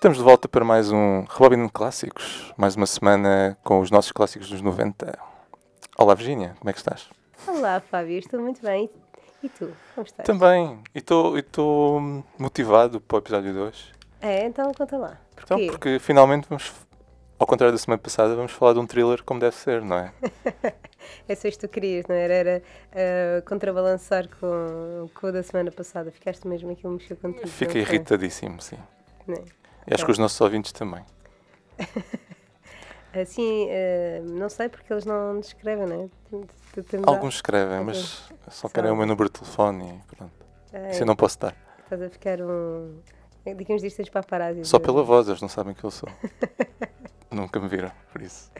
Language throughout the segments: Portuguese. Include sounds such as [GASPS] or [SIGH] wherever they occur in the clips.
Estamos de volta para mais um Rebobin Clássicos. Mais uma semana com os nossos clássicos dos 90. Olá, Virginia, como é que estás? Olá, Fábio, estou muito bem. E tu, como estás? Também. E estou motivado para o episódio 2. É, então conta lá. Então, Porquê? porque finalmente vamos, ao contrário da semana passada, vamos falar de um thriller como deve ser, não é? [LAUGHS] É que tu querias, não era? Era ah, contrabalançar com, com o da semana passada. Ficaste mesmo aquilo mexeu contigo. Fica não foi? irritadíssimo, sim. Não é? E acho que os nossos ouvintes também. [LAUGHS] Assim, ah, não sei porque eles não descrevem, não é? Tu- tu tens Alguns escrevem, mas só querem o meu número de telefone e pronto. Ah, Isso eu não posso dar. Estás a ficar um. Digamos disto, tens paparazzi. Só de- pela voz, eles não sabem que eu sou. [LAUGHS] Nunca me viram, por isso.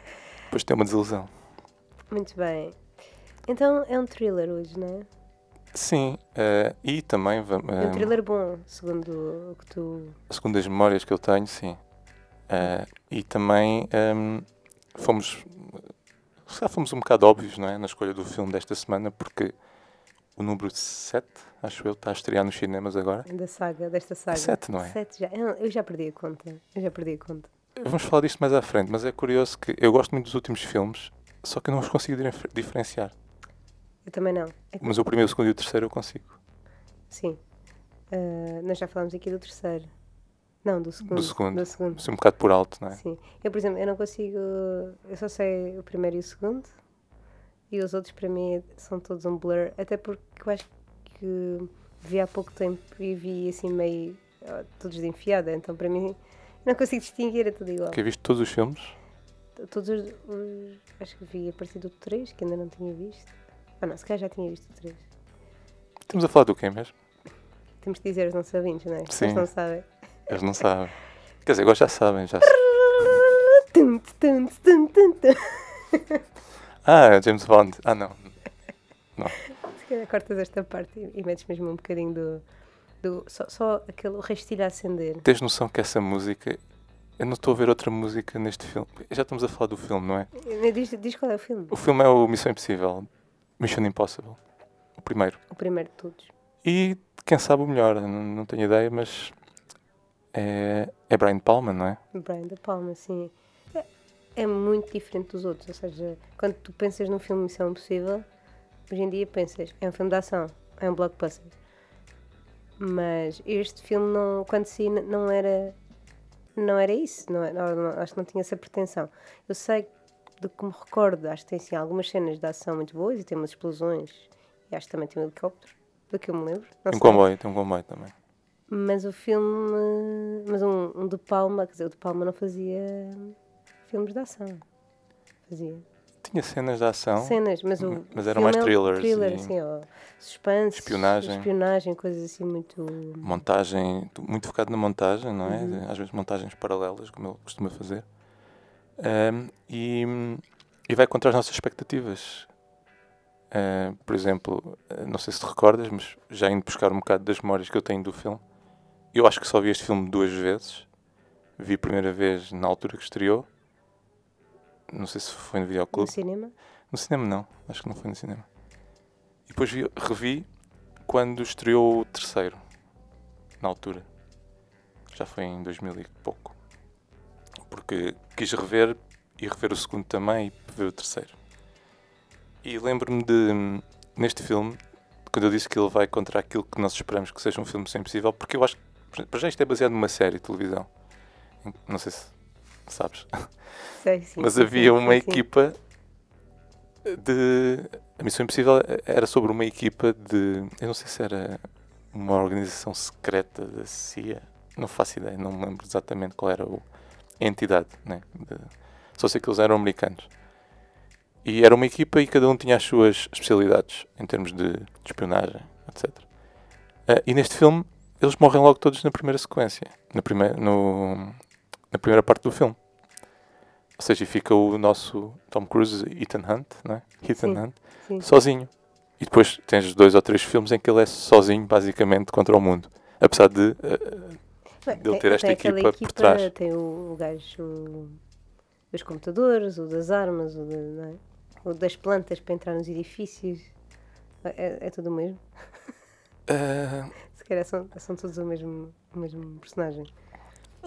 Depois tem uma desilusão. Muito bem. Então é um thriller hoje, não é? Sim, eh, e também, va- É um eh, thriller bom, segundo o que tu. segundo as memórias que eu tenho, sim. Eh, e também ehm, fomos, já fomos um bocado óbvios, não é? Na escolha do filme desta semana, porque o número 7, acho eu, está a estrear nos cinemas agora. da saga, desta saga. Sete, não é? Sete já. Eu, já perdi a conta. Eu já perdi a conta. Vamos falar disto mais à frente, mas é curioso que eu gosto muito dos últimos filmes, só que eu não os consigo dif- diferenciar. Eu também não. É que- Mas o primeiro, o segundo e o terceiro eu consigo. sim. Ah, nós já falámos aqui do terceiro. Não, do segundo. segundo. Do segundo. Assim, um bocado por alto, não é? Sim. Eu, por exemplo, eu não consigo. Eu só sei o primeiro e o segundo. E os outros, para mim, são todos um blur. Até porque eu acho que vi há pouco tempo e vi assim meio. todos de enfiada. Então, para mim, não consigo distinguir. É tudo igual. Que viste todos os filmes? Todos os, os- Acho que vi a partir do 3, que ainda não tinha visto. Ah, não, se calhar já tinha visto o 3. Estamos a falar do quê mesmo? Temos que dizer aos nossos ouvintes, não é? Sim. Eles não sabem. Eles não sabem. Quer dizer, agora já sabem. Já... Ah, James Bond. Ah, não. Se calhar cortas esta parte e, e metes mesmo um bocadinho do. do só, só aquele o restilho a acender. Tens noção que essa música. Eu não estou a ver outra música neste filme. Já estamos a falar do filme, não é? Diz, diz qual é o filme? O filme é o Missão Impossível. Mission Impossible. O primeiro. O primeiro de todos. E quem sabe o melhor, não, não tenho ideia, mas. É, é Brian Palma, não é? Brian De Palma, sim. É, é muito diferente dos outros. Ou seja, quando tu pensas num filme Missão Impossível, hoje em dia pensas, é um filme de ação, é um blockbuster. Mas este filme, não, quando se não era. Não era isso, não, era- não- acho que não tinha essa pretensão. Eu sei do que me recordo, acho que tem assim, algumas cenas de ação muito boas e tem umas explosões e acho que também tem um helicóptero, do que eu me lembro. Não Tem um comboio, tem um comboio também. Mas o filme. Mas um, um de Palma, quer dizer, o de Palma não fazia filmes de ação. Fazia Tinha cenas de ação. cenas, mas o. mas eram mais é thrillers Thriller, e- assim, ó, suspense. Espionagem. Espionagem, coisas assim muito. montagem, muito focado na montagem, não é? Uhum. Às vezes montagens paralelas, como ele costuma fazer. Ahm, e, e vai contra as nossas expectativas. Ah, por exemplo, não sei se te recordas, mas já indo buscar um bocado das memórias que eu tenho do filme, eu acho que só vi este filme duas vezes. Vi a primeira vez na altura que estreou. Não sei se foi no No videoclube. cinema. No cinema não, acho que não foi no cinema. E depois vi- revi quando estreou o terceiro, na altura. Já foi em 2000 e pouco. Porque quis rever e rever o segundo também e ver o terceiro. E lembro-me de, neste filme, quando eu disse que ele vai contra aquilo que nós esperamos que seja um filme sem possível, porque eu acho que, para já isto é baseado numa série de televisão. Não sei se sabes. Sei, sim, Mas havia uma sim, sim. equipa de. A Missão Impossível era sobre uma equipa de. Eu não sei se era uma organização secreta da CIA. Não faço ideia, não me lembro exatamente qual era o- entidade. Né? de- Só sei que eles eram americanos. E era uma equipa e cada um tinha as suas especialidades em termos de, de espionagem, etc. Ah, e neste filme eles morrem logo todos na primeira sequência, na primeira, no, na primeira parte do filme. Ou seja, fica o nosso Tom Cruise, Ethan Hunt, não é? Ethan Sim. Hunt, Sim. sozinho. E depois tens dois ou três filmes em que ele é sozinho, basicamente, contra o mundo. Apesar de. eh, Dele tem- ter esta aquela equipa por trás. Tem o, o gajo dos computadores, o das armas, o, de- é? o das plantas para entrar nos edifícios. É, é tudo o mesmo. eh, Se calhar são, são todos o mesmo, o mesmo personagem.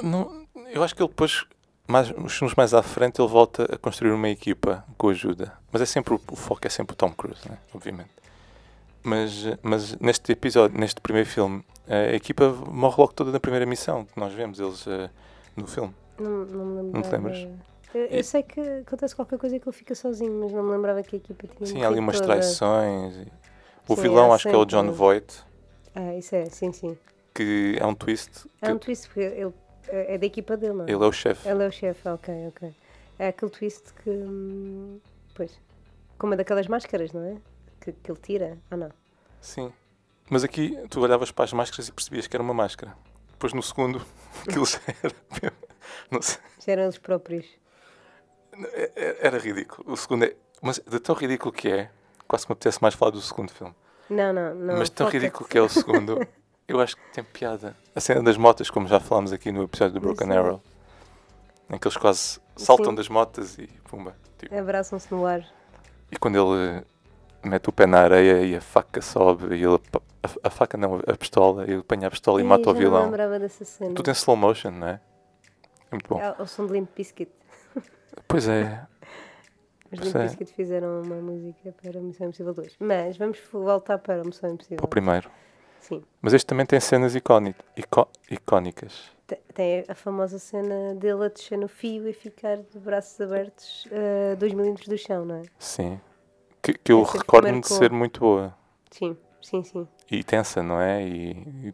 Não, eu acho que ele depois, mais, uns filmes mais à frente, ele volta a construir uma equipa com ajuda. Mas é sempre o, o foco é sempre o Tom Cruise, né? obviamente. Mas, mas neste episódio, neste primeiro filme, a equipa morre logo toda na primeira missão que nós vemos eles uh, no filme. Não, não me lembro. Não te lembras? Eu, eu sei que acontece qualquer coisa que ele fica sozinho, mas não me lembrava que a equipa tinha Sim, há ali umas toda. traições. e- O Sim, vilão acho que é o John sempre- Voight, Ah, isso é, sim, sim. que é um twist. É que um twist, porque ele é da equipa dele, não é? Ele é o chefe. Ele é o chefe, ok, ok. É aquele twist que. hum, Pois. Com uma daquelas máscaras, não é? Que, que ele tira, ou não? Sim. Mas aqui tu olhavas para as máscaras e percebias que era uma máscara. Depois no segundo, [LAUGHS] aquilo já era. Não sei. Já eram eles próprios. É- é- Era ridículo. O segundo é. Mas de tão ridículo que é, quase que me apetece mais falar do segundo filme. Não, não, não. Mas tão ridículo que é o segundo, [LAUGHS] eu acho que tem piada. A cena das motas, como já falámos aqui no episódio do Broken Sim. Arrow, em que eles quase saltam Sim. das motas e pumba. tipo. Abraçam-se no ar. E quando ele mete o pé na areia e a faca sobe, e ele, a, a faca não, a pistola, ele apanha a pistola e Ih, mata o vilão. lembrava dessa cena. Tudo em slow motion, não é? É muito bom. É o som de Limp Bizkit. [LAUGHS] Pois é, Os Pois Limp é. Bizkit fizeram uma música para Missão Impossível 2. Mas vamos voltar para a Missão Impossível. para o primeiro. Sim. Mas este também tem cenas icóni- icó- icónicas. Te- Tem a famosa cena dele a descer no fio e ficar de braços abertos a 2 milímetros do chão, não é? Sim. Que, que eu recordo-me de ser muito boa. Sim, sim, sim. E tensa, não é? E, e,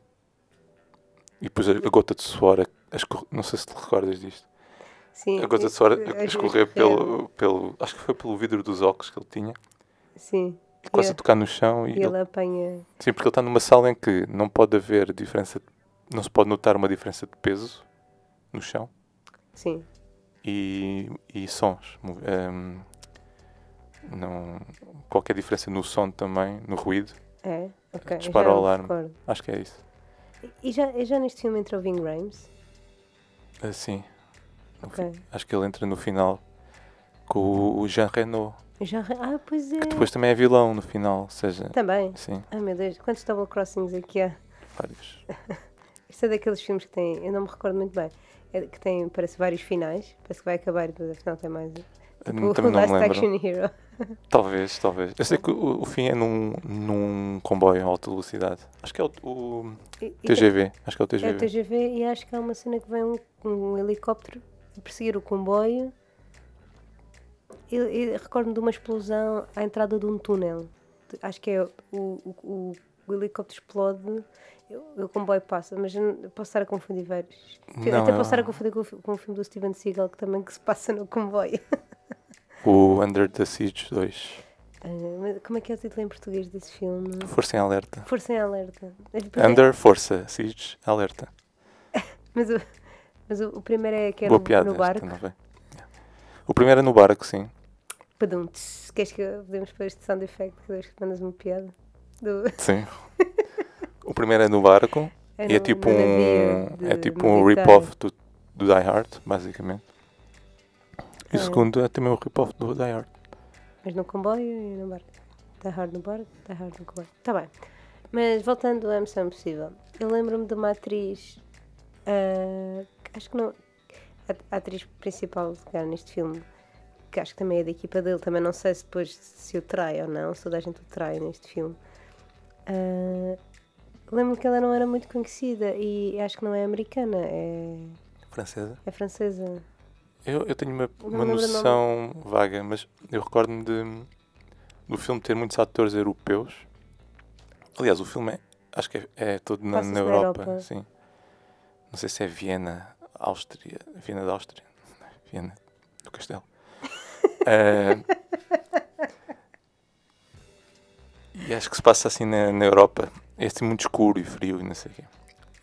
e depois a, gota de suor, a, escorrer- não sei se te recordas disto. sim A gota de suor a- a escorrer pelo, pelo. Acho que foi pelo vidro dos óculos que ele tinha. Sim. E quase a tocar no chão. E E ele- ele apanha. sim, porque ele está numa sala em que não pode haver diferença. Não se pode notar uma diferença de peso no chão Sim. e, e sons. Ehm, não, qualquer diferença no som também, no ruído. É? Ok. Dispara o me alarme. recordo. Acho que é isso. E já, e já neste filme entra o Ving Rhames? Ah, sim. No fi- Ok. Acho que ele entra no final com o- o Jean Reno, Já, ah, pois é. que depois também é vilão no final, ou seja, Também. sim, Ai meu Deus, quantos double crossings aqui há? vários. [LAUGHS] Isto é daqueles filmes que tem, eu não me recordo muito bem, é que tem, parece vários finais, parece que vai acabar e depois afinal tem mais. Tipo, também não Last me lembro. Action Hero. Talvez, talvez. Eu sei que o, o fim é num, num comboio em alta velocidade. Acho que é o, o E- e TGV. Acho que é o tem- É TGV. o TGV e acho que há uma cena que vem um, um helicóptero a perseguir o comboio. E, e recordo-me de uma explosão à entrada de um túnel. Acho que é o, o, o, o helicóptero explode, o, comboio passa, mas posso estar a confundir vários. Não, Até é- posso estar a confundir com, o fi- com o filme do Steven Seagal que também que se passa no comboio. [LAUGHS] O Under the Siege 2. Ah, mas como é que é o título em português desse filme? Força em alerta. Força em Alerta. É Under, força, Siege, alerta. [LAUGHS] Mas, o, mas o, o primeiro é que é Boa no, piada no barco. O primeiro é no barco, sim. Padum, tss, queres que podemos pôr este sound effect que mandas uma piada? Do, [LAUGHS] Sim. O primeiro é no barco. e é tipo no um, navio é tipo um rip-off do, do Die Hard, basicamente. E o Ah. segundo é também um rip-off do Die Hard. Mas no comboio e no barco. Está hard no barco, está hard no comboio. Está bem. Mas voltando à Missão Impossível, eu lembro-me de uma atriz, que acho que não. A, a atriz principal cara, neste filme, que acho que também é da equipa dele, também não sei se depois se o trai ou não, se toda a gente o trai neste filme. Ah, lembro-me que ela não era muito conhecida e acho que não é americana, é, Francesa. é francesa. Eu, eu tenho uma, uma noção vaga, mas eu recordo-me de, do filme ter muitos atores europeus. Aliás, o filme é, acho que é, é todo na, na Europa, Europa. sim. Não sei se é Viena, Áustria, Viena da Áustria, [LAUGHS] Viena do Castelo. [LAUGHS] Eh, e acho que se passa assim na, na Europa. É assim muito escuro e frio e não sei o quê.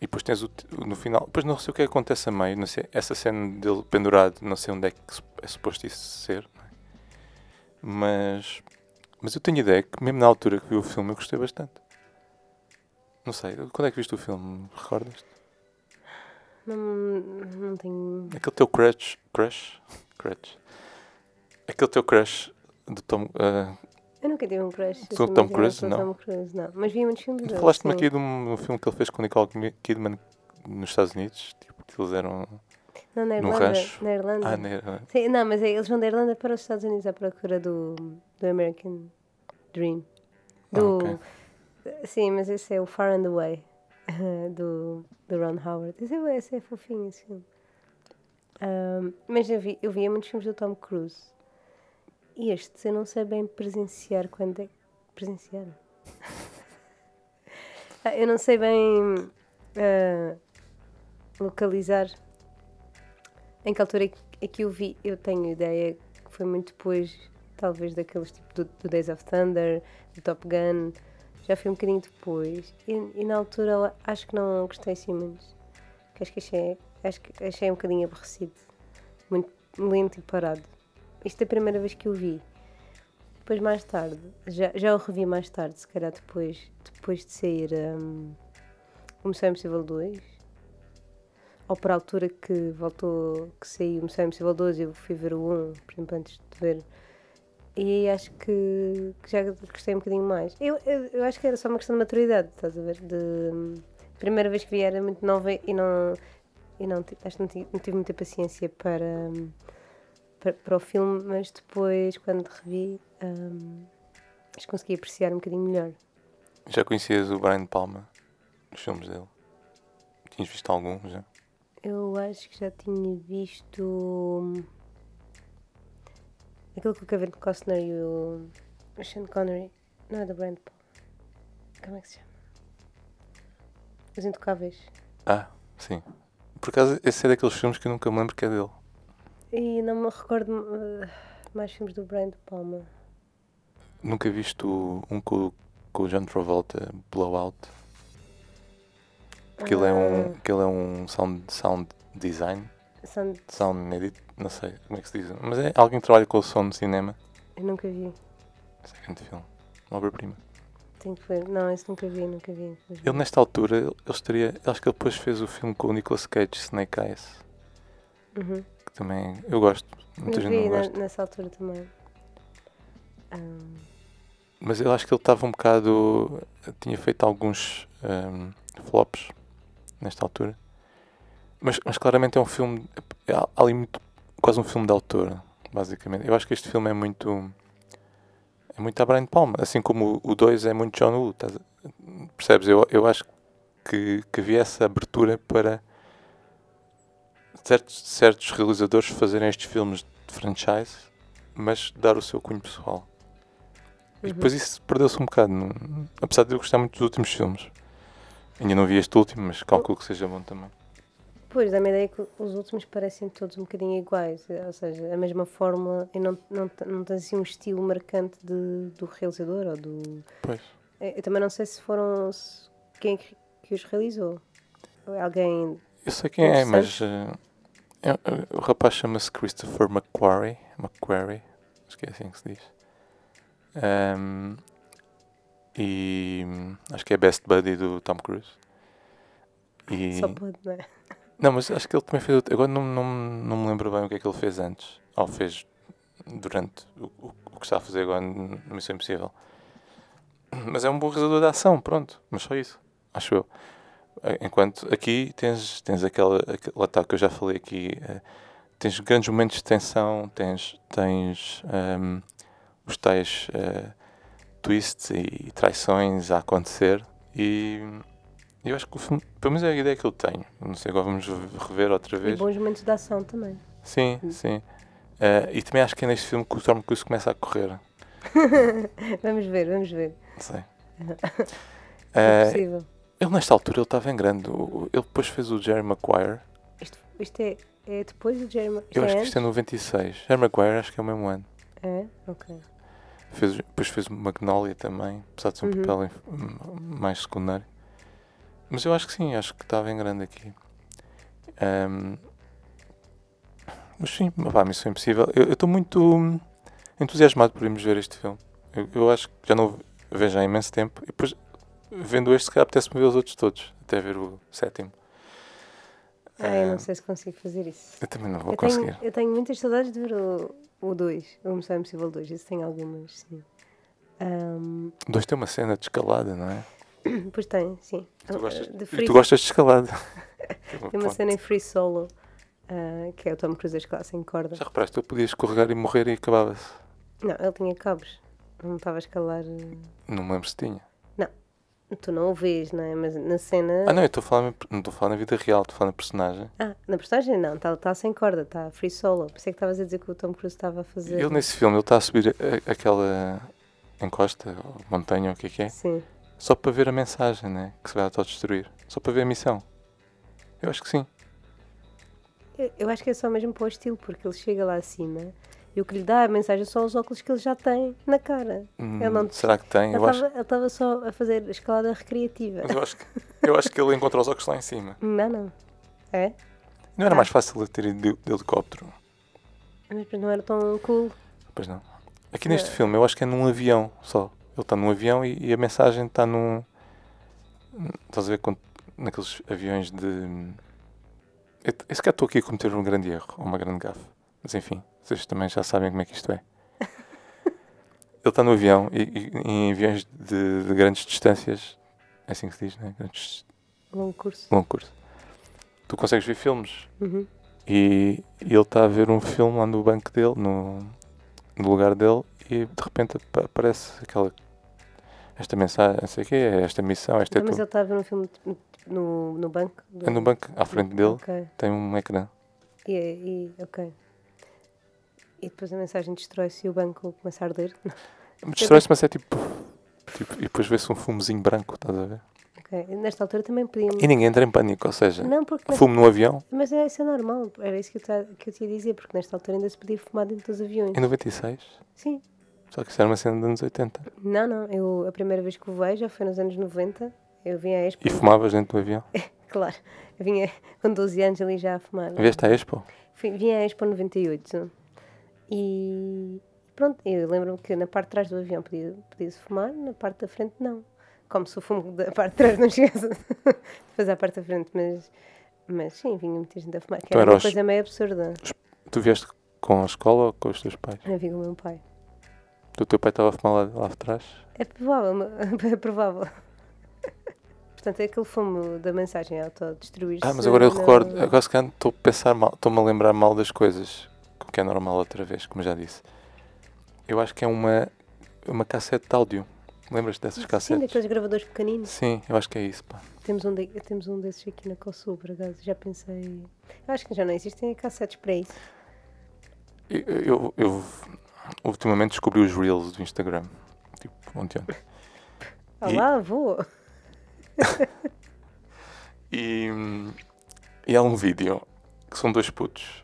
E depois tens o, no final. Depois não sei o que acontece a meio. Não sei, essa cena dele pendurado, não sei onde é que é suposto isso ser. é? Mas. Mas eu tenho ideia que, mesmo na altura que vi o filme, eu gostei bastante. Não sei, quando é que viste o filme? Recordas? Não, não tenho. Aquele teu crush. Crush? [LAUGHS] Crush. Aquele teu crush do Tom. ah, Eu nunca tive um crush. Assim, Tom Cruise, não? Tom Cruise, não. Mas vi muitos filmes dele. Falaste-me aqui de um, um filme que ele fez com Nicole Kidman nos Estados Unidos. Tipo, Eles eram. Não, na Irlanda. rancho? Na Irlanda. Ah, né? Sim, não, mas é, eles vão da Irlanda para os Estados Unidos à procura do, do American Dream. Ah, Do, ok. Sim, mas esse é o Far and Away [LAUGHS] do, do Ron Howard. Esse é, esse é fofinho, esse filme. Ahm, mas eu, vi, eu via muitos filmes do Tom Cruise. E este eu não sei bem presenciar quando é. Presenciar? [LAUGHS] Ah, eu não sei bem ah, localizar em que altura é que- é eu vi. Eu tenho ideia que foi muito depois, talvez, daqueles tipo do, do Days of Thunder, do Top Gun. Já foi um bocadinho depois. E, e na altura acho que não gostei assim muito. Acho que achei, acho que achei um bocadinho aborrecido. Muito lento e parado. Isto é a primeira vez que eu vi. Depois mais tarde, já, já o revi mais tarde, se calhar depois, depois de sair um, o Missão Impossível 2. Ou para a altura que voltou, que saiu o Missão Impossível 2 eu fui ver o 1, por exemplo, antes de ver. E acho que, que já gostei um bocadinho mais. Eu, eu, eu acho que era só uma questão de maturidade, estás a ver? De, hum, primeira vez que vi era muito nova e não, e não, acho que não, ti- não tive muita paciência para, hum, para, para o filme, mas depois, quando revi, que consegui apreciar um bocadinho melhor. Já conhecias o Brian Palma? Os filmes dele? Tinhas visto algum já? Eu acho que já tinha visto hum, aquele com o Kevin Costner e o, Sean Connery. Não é da Brand Paul. Como é que se chama? Os Intocáveis. Ah, sim. Por acaso, esse é daqueles filmes que eu nunca me lembro que é dele. E não me recordo uh, mais filmes do Brian De Palma. Nunca viste um com, com o John Travolta, Blowout? Que ele é um, que ele é um sound, sound design, Ah, Sound- sound edit, não sei como é que se diz. Mas é alguém que trabalha com o som no cinema. eu nunca vi. Esse é grande filme. Uma obra-prima. Tenho que ver. Não, esse nunca vi, nunca vi. Ele nesta altura, ele estaria. Acho que ele depois fez o filme com o Nicolas Cage, Snake Eyes. Uhum. Que também eu gosto. Muita Eu gente vi não gosta. nessa altura também. Ahm, Mas eu acho que ele estava um bocado. Tinha feito alguns ehm, flops nesta altura. Mas, mas claramente é um filme. É ali muito. Quase um filme de autor, basicamente. Eu acho que este filme é muito. É muito a Brian Palma. Assim como o 2 é muito John Woo. estás percebes? Eu, eu acho que, que havia essa abertura para certos, certos realizadores fazerem estes filmes de franchise, mas dar o seu cunho pessoal. E uhum. depois isso perdeu-se um bocado. Apesar de eu gostar muito dos últimos filmes. Ainda não vi este último, mas calculo que seja bom também. Pois, dá-me a ideia que os últimos parecem todos um bocadinho iguais, ou seja, a mesma fórmula e não, não, não tem assim um estilo marcante de, do realizador ou do. Pois. Eu também não sei se foram. se- quem é que, os realizou. Ou Alguém. Eu sei quem é, mas o rapaz chama-se Christopher McQuarrie. McQuarrie, acho que é assim que se diz. Ahm, e acho que é best buddy do Tom Cruise. E, Só pode, não é? [LAUGHS] Não, mas acho que ele também fez. outro- Agora não, não, não me lembro bem o que é que ele fez antes. Ou fez durante o, o, o que está a fazer agora no Missão Impossível. Mas é um bom realizador de ação, pronto. Mas só isso, acho eu. Eh, Enquanto aqui tens, tens aquela. aquela está, que eu já falei aqui. eh, tens grandes momentos de tensão, tens, tens ehm, os tais eh, twists e traições a acontecer. E eu acho que o filme, pelo menos é a ideia que eu tenho. Não sei, agora vamos rever outra E vez. bons momentos de ação também. Sim, sim. Eh, e também acho que é neste filme que o Tom Cruise começa a correr. [LAUGHS] vamos ver, vamos ver. Sei. É possível. Ele nesta altura ele estava em grande. O- Ele depois fez o Jerry Maguire. Isto, isto é, é depois do Jeremy. Eu é acho que isto é 96. Jerry Maguire acho que é o mesmo ano. É? Ok. Fez, depois fez Magnolia também, apesar de ser um Uhum. papel mais secundário. Mas eu acho que sim, acho que estava em grande aqui. Ahm, mas sim, pá, Missão Impossível. Eu eu estou muito hum, entusiasmado por irmos ver este filme. Eu, eu acho que já não o vejo há imenso tempo. E depois, vendo este, se apetece-me ver os outros todos, até ver o sétimo. Ah, eu Ah, não sei se consigo fazer isso. eu também não vou Eu conseguir. tenho, eu tenho muitas saudades de ver o 2, o, o Missão Impossível 2. Isso tem algumas, sim. O dois tem uma cena de escalada, não é? [COUGHS] pois tem, sim. E tu gostas, De e freeze. tu gostas de escalada. [LAUGHS] [LAUGHS] Tem uma ponte. cena em Free Solo, ah, que é o Tom Cruise a escalar sem corda. Já reparaste, eu podia escorregar e morrer e acabava-se. Não, ele tinha cabos. Não estava a escalar. eh, Não me lembro se tinha. Tu não o vês, não é? Mas na cena. Ah, não, eu estou a falar, não estou a falar na vida real, estou a falar na personagem. Ah, na personagem não, está tá sem corda, está free solo. Por isso é que estavas a dizer que o Tom Cruise estava a fazer. Ele nesse filme, ele está a subir a- aquela encosta, ou montanha, ou o que é que é, Sim. só para ver a mensagem, né? Que se vai autodestruir. Só para ver a missão. Eu acho que sim. Eu, eu acho que é só mesmo para o estilo, porque ele chega lá acima e o que lhe dá a mensagem são os óculos que ele já tem na cara. Hum, Ele não- Será que tem? Ele acho, estava estava só a fazer escalada recreativa. mas eu acho, que, eu acho que ele encontrou os óculos lá em cima. [LAUGHS] Não, não. É? Não era Ah. mais fácil ele ter ido de, de helicóptero? Mas não era tão cool. Pois não. Aqui neste Não. filme, eu acho que é num avião só. Ele está num avião e, e a mensagem está num. Estás a ver quando, naqueles aviões de. Eu, eu se calhar estou aqui a cometer um grande erro, ou uma grande gafe. Mas enfim, vocês também já sabem como é que isto é. [LAUGHS] Ele está no avião e, e- em aviões de, de grandes distâncias. É assim que se diz, né? Grandes, Longo curso. longo curso. Tu consegues ver filmes Uhum. e, e ele está a ver um filme lá no banco dele, no, no lugar dele, e de repente apa- aparece aquela. Esta mensagem, não sei o quê, é esta missão, esta é Não, mas tu. ele estava a ver um filme no, no banco. do- É no banco, à frente dele, Ok. tem um ecrã. E, e, ok. E depois a mensagem destrói-se e o banco começa a arder. [LAUGHS] Destrói-se, mas é tipo, tipo. E depois vê-se um fumozinho branco, estás a ver? Ok. Nesta altura também podíamos. E ninguém entra em pânico, ou seja, Não, porque. nesta- fumo no avião, Mas é, isso é normal. Era isso que eu, ta- que eu te ia dizer, porque nesta altura ainda se podia fumar dentro dos aviões. em 96. Sim. Só que isso era uma cena dos anos 80. Não, não. Eu, a primeira vez que o vejo já foi nos anos 90. Eu vim à Expo. E fumavas dentro do avião. [LAUGHS] Claro. Eu vinha com 12 anos ali já a fumar. Vieste à Expo? Vim à Expo 98 e pronto, eu lembro-me que na parte de trás do avião podia- podia-se fumar, na parte da frente não. Como se o fumo da parte de trás não chegasse depois à parte da frente, mas, mas sim, vinha muita gente a fumar, que Então era uma coisa meio absurda. Tu vieste com a escola ou com os teus pais? Eu vi com o meu pai. O teu pai estava a fumar lá, lá atrás? É provável, [LAUGHS] é provável. Portanto, é aquele fumo da mensagem autodestruir-se. Ah, mas agora eu não- recordo, agora se calhar estou a pensar mal, estou-me a lembrar mal das coisas, que é normal outra vez, como já disse. Eu acho que é uma, uma cassete de áudio. Lembras dessas Sim, cassetes? daqueles gravadores pequeninos. Sim, eu acho que é isso, pá. Temos um, de- temos um desses aqui na por acaso. Já pensei. Eu acho que já não existem cassetes para isso. Eu, eu, eu ultimamente descobri os Reels do Instagram, tipo, ontem. ontem. E- Olá, vou! [LAUGHS] E, e há um vídeo que são dois putos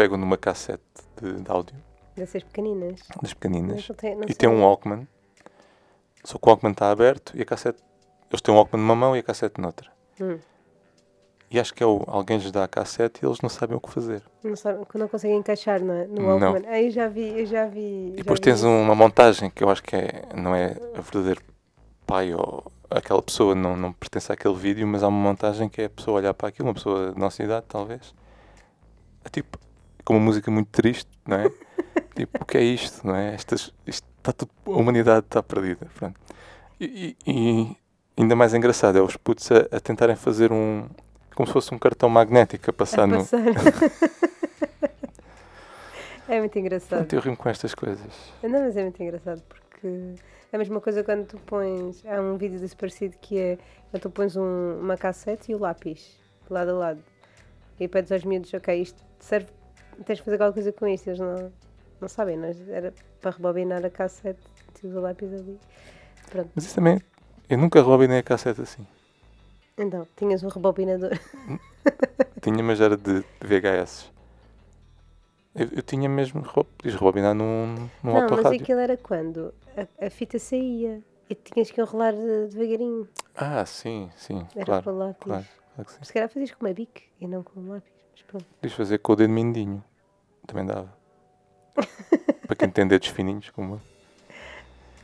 pegam numa cassete de, de áudio, Dessas pequeninas. das pequeninas, não tem- não e tem um Walkman. Só que o Walkman está aberto e a cassete. Eles têm um Walkman numa mão e a cassete noutra. Hum, E acho que é o, alguém lhes dá a cassete e eles não sabem o que fazer. não, sabe, não conseguem encaixar não é? no. Walkman. Aí já vi, eu já vi. E depois vi tens uma montagem que eu acho que é, não é a verdadeiro pai ou aquela pessoa não, não pertence àquele vídeo, mas há uma montagem que é a pessoa olhar para aquilo, uma pessoa da nossa idade, talvez. É tipo, com uma música muito triste, não é? [LAUGHS] tipo, o que é isto, não é? Estas, isto está tudo, a humanidade está perdida. Pronto. E, e- ainda mais engraçado é os putos a, a tentarem fazer um. como se fosse um cartão magnético a passar A no. passar. [LAUGHS] é muito engraçado. Pronto, eu rimo com estas coisas. Não, mas é muito engraçado porque é a mesma coisa quando tu pões. Há um vídeo desse parecido que é quando tu pões um- uma cassete e o lápis lado a lado e pedes aos miúdos, ok, isto serve, tens de fazer alguma coisa com isto. Eles não, não sabem, não, era para rebobinar a cassete, tens o lápis ali. Pronto, Mas isso também. Eu nunca rebobinei a cassete assim. então, tinhas um rebobinador. [LAUGHS] Tinha, mas era de, VHS. Eu, eu tinha mesmo. Podias rebobinar num, num não, mas autorrádio. aquilo era quando a, a fita saía e tinhas que enrolar de- devagarinho. Ah, sim, sim, Era claro. para lápis. claro, claro. Se calhar fazias com uma bique e não com um lápis. Pronto. Podias fazer com o dedo mindinho. Também dava. [LAUGHS] Para quem tem dedos fininhos, como eu.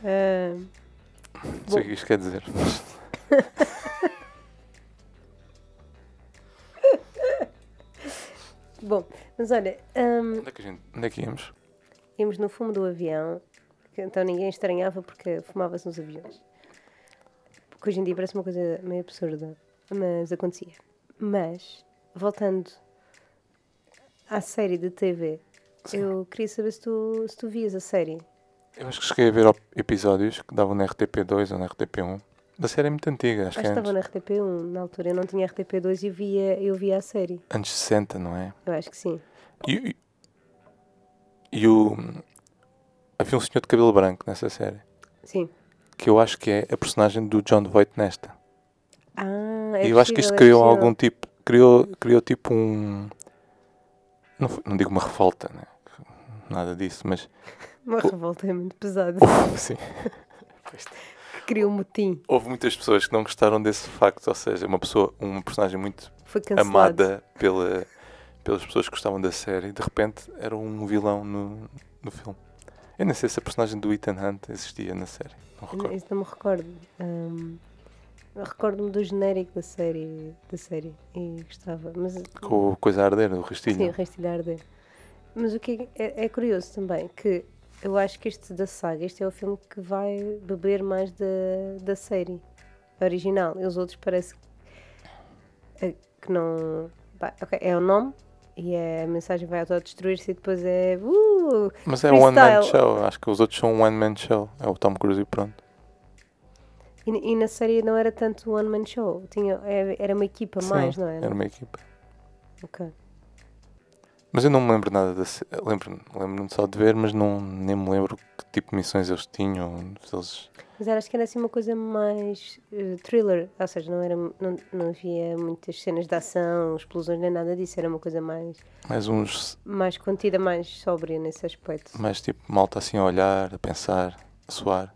Ah, Não sei o que isto quer dizer. [LAUGHS] Bom, mas olha, hum, Onde é que, a gente, onde é que íamos? íamos no fumo do avião, então ninguém estranhava porque fumava-se nos aviões. Porque hoje em dia parece uma coisa meio absurda. mas acontecia. Mas, voltando à série de TV, Sim. eu queria saber se tu, se tu vias a série. Eu acho que cheguei a ver episódios que davam na RTP2 ou na RTP1. Da série é muito antiga, acho Acho que que é estava na RTP1 na altura, eu não tinha RTP2 e via, eu via a série. anos 60, não é? Eu acho que sim. E, e, e o. Havia um senhor de cabelo branco nessa série, Sim. que eu acho que é a personagem do John Voight nesta. Ah, é e eu acho que isto possível, é criou possível. algum tipo. Criou, criou tipo um. Não, foi- não digo uma revolta, né? Nada disso, mas. Uma revolta é muito pesada. Sim. [LAUGHS] que criou um motim. Houve muitas pessoas que não gostaram desse facto, ou seja, uma pessoa, um personagem muito amada pela, pelas pessoas que gostavam da série, de repente era um vilão no, no filme. Eu nem sei se a personagem do Ethan Hunt existia na série. Não recordo. Isso não me recordo. Eu Recordo-me do genérico da série, da série e gostava. Mas, Com a coisa a arder, o rastilho. sim, o Restilhar Arder. Mas o que é, é- é curioso também que eu acho que este da saga, este é o filme que vai beber mais da, da série original. E os outros parece que, que não. pá, ok, é o nome e é, a mensagem vai autodestruir-se e depois é. Uh, Mas é um one-man show. Acho que os outros são um one-man show. É o Tom Cruise e pronto. E, e na série não era tanto one man show, tinha, era uma equipa Sim, mais, não era? Era uma equipa. Ok. Mas eu não me lembro nada da série. Lembro-me lembro só de ver, mas não, nem me lembro que tipo de missões eles tinham. Se eles... Mas era, acho que era assim uma coisa mais eh, thriller, ou seja, não, era, não, não havia muitas cenas de ação, explosões nem nada disso, era uma coisa mais, Mais uns. mais contida, mais sóbria nesse aspecto. Mais tipo malta assim a olhar, a pensar, a suar.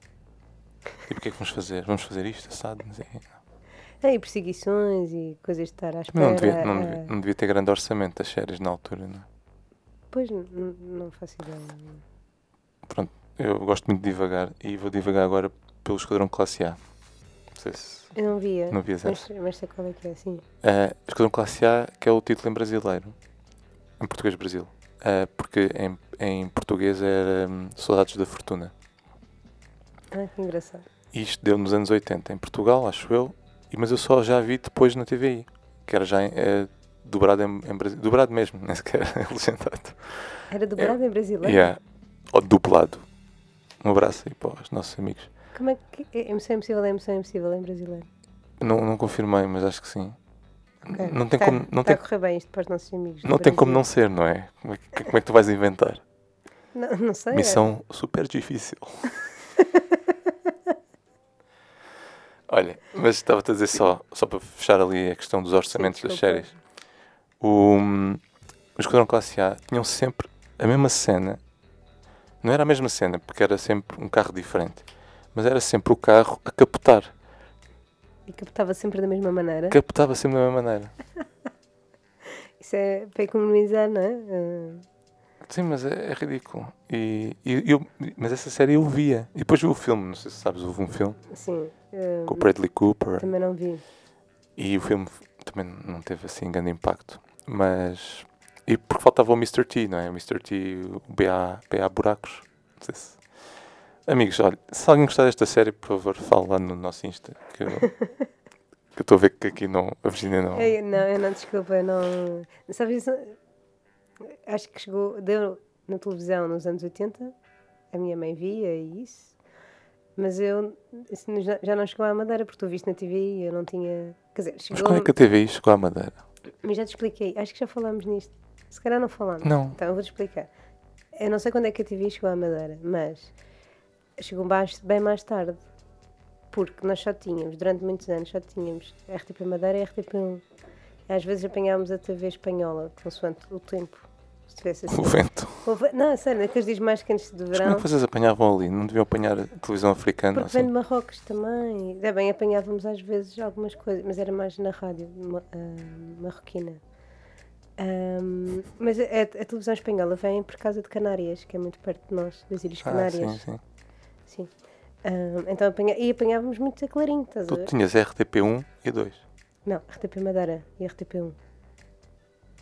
Tipo, o que é que vamos fazer? Vamos fazer isto, assado? Não sei. Ah, e perseguições e coisas de estar à espera. não devia, não, ah, devia, não devia ter grande orçamento as séries na altura, não é? Pois, n- n- não faço ideia. Eu gosto muito de divagar e vou divagar agora pelo Esquadrão Classe A. Não sei se. Eu não via, Não vias mas, mas sei qual é que é, sim. Uh, Esquadrão Classe A, que é o título em brasileiro. Em português Brasil. Uh, porque em, em português era hum, Soldados da Fortuna. Ah, que engraçado. Isto deu nos anos 80 em Portugal, acho eu. Mas eu só já vi depois na TVI. Que era já em, eh, dobrado em, em Brasil. Dobrado mesmo, [LAUGHS] nem sequer é legendado. Era dobrado em brasileiro? Yeah. Ou dublado. Um abraço aí para os nossos amigos. Como é que. É Missão Impossível é Missão Impossível em brasileiro? Não, não confirmei, mas acho que sim. Ok. Não tem Tá- como. Não tá tem, a correr bem isto para os nossos amigos. não tem como não ser, não é? Como é, que, como é que tu vais inventar? Não, não sei. é. Missão super difícil. [LAUGHS] [LAUGHS] Olha, mas estava-te a dizer só, só para fechar ali a questão dos orçamentos das desculpa. séries. O, o Esquadrão Classe A tinham sempre a mesma cena. Não era a mesma cena, porque era sempre um carro diferente. Mas era sempre o carro a capotar. E captava sempre da mesma maneira. Capotava sempre da mesma maneira. [LAUGHS] Isso é para economizar, não é? Sim, mas é, é ridículo. E, e eu, mas essa série eu via. E depois vi o filme, não sei se sabes, houve um filme sim. ah, com o Bradley Cooper. também não vi. E o filme também não teve assim grande impacto. Mas. E porque faltava o Mr. T, não é? O Mr. T, o BA, BA Buracos. Não sei se. Amigos, olha, se alguém gostar desta série, por favor, fale lá no nosso Insta. Que eu [LAUGHS] que eu estou a ver que aqui não. A Virginia não. Ei, não, eu não, desculpa, eu não. Sabes isso? Acho que chegou. Deu na televisão nos anos 80. A minha mãe via e isso. Mas eu. isso já, não chegou à Madeira, porque tu viste na TV e eu não tinha. Quer dizer, Mas chegou. como é que a TV chegou à Madeira? Mas já te expliquei. Acho que já falámos nisto. Se calhar não falámos. Não. Então eu vou-te explicar. Eu não sei quando é que a TV chegou à Madeira, mas chegou mais- bem mais tarde. Porque nós só tínhamos, durante muitos anos, só tínhamos RTP Madeira e RTP1. E às vezes apanhávamos a TV espanhola, consoante o tempo. Assim. O vento. Não, sério, naqueles dias mais quentes de Mas como é verão. que vocês apanhavam ali? Não deviam apanhar a televisão africana? Porque vem Assim? de Marrocos também. É bem, apanhávamos às vezes algumas coisas, mas era mais na rádio ah, marroquina. Ahm, mas a, a- televisão espanhola vem por causa de Canárias, que é muito perto de nós, das Ilhas Ah, Canárias. sim, sim. Sim. Ahm, então apanha, e apanhávamos muito a clarinho, estás a Tu ver? tinhas RTP1 e 2. Não, RTP Madeira e RTP1.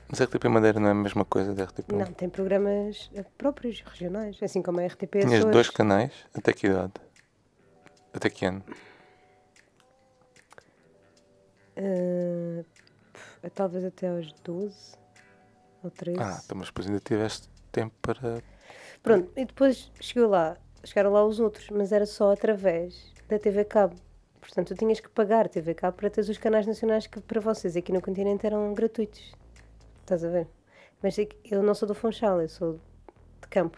Mas a RTP Madeira não é a mesma coisa da RTP1. Não, tem programas próprios, regionais, assim como a RTP Tinhas Açores. dois canais? Até que idade? Até que ano? Pff, talvez até aos 12 ou 13. Ah, então, mas depois ainda tiveste tempo para. Pronto, e depois chegou lá, chegaram lá os outros, mas era só através da TV Cabo. Portanto, tu tinhas que pagar a TV Cabo para ter os canais nacionais que para vocês aqui no continente eram gratuitos. Estás a ver? Mas é eu não sou do Funchal, eu sou de campo.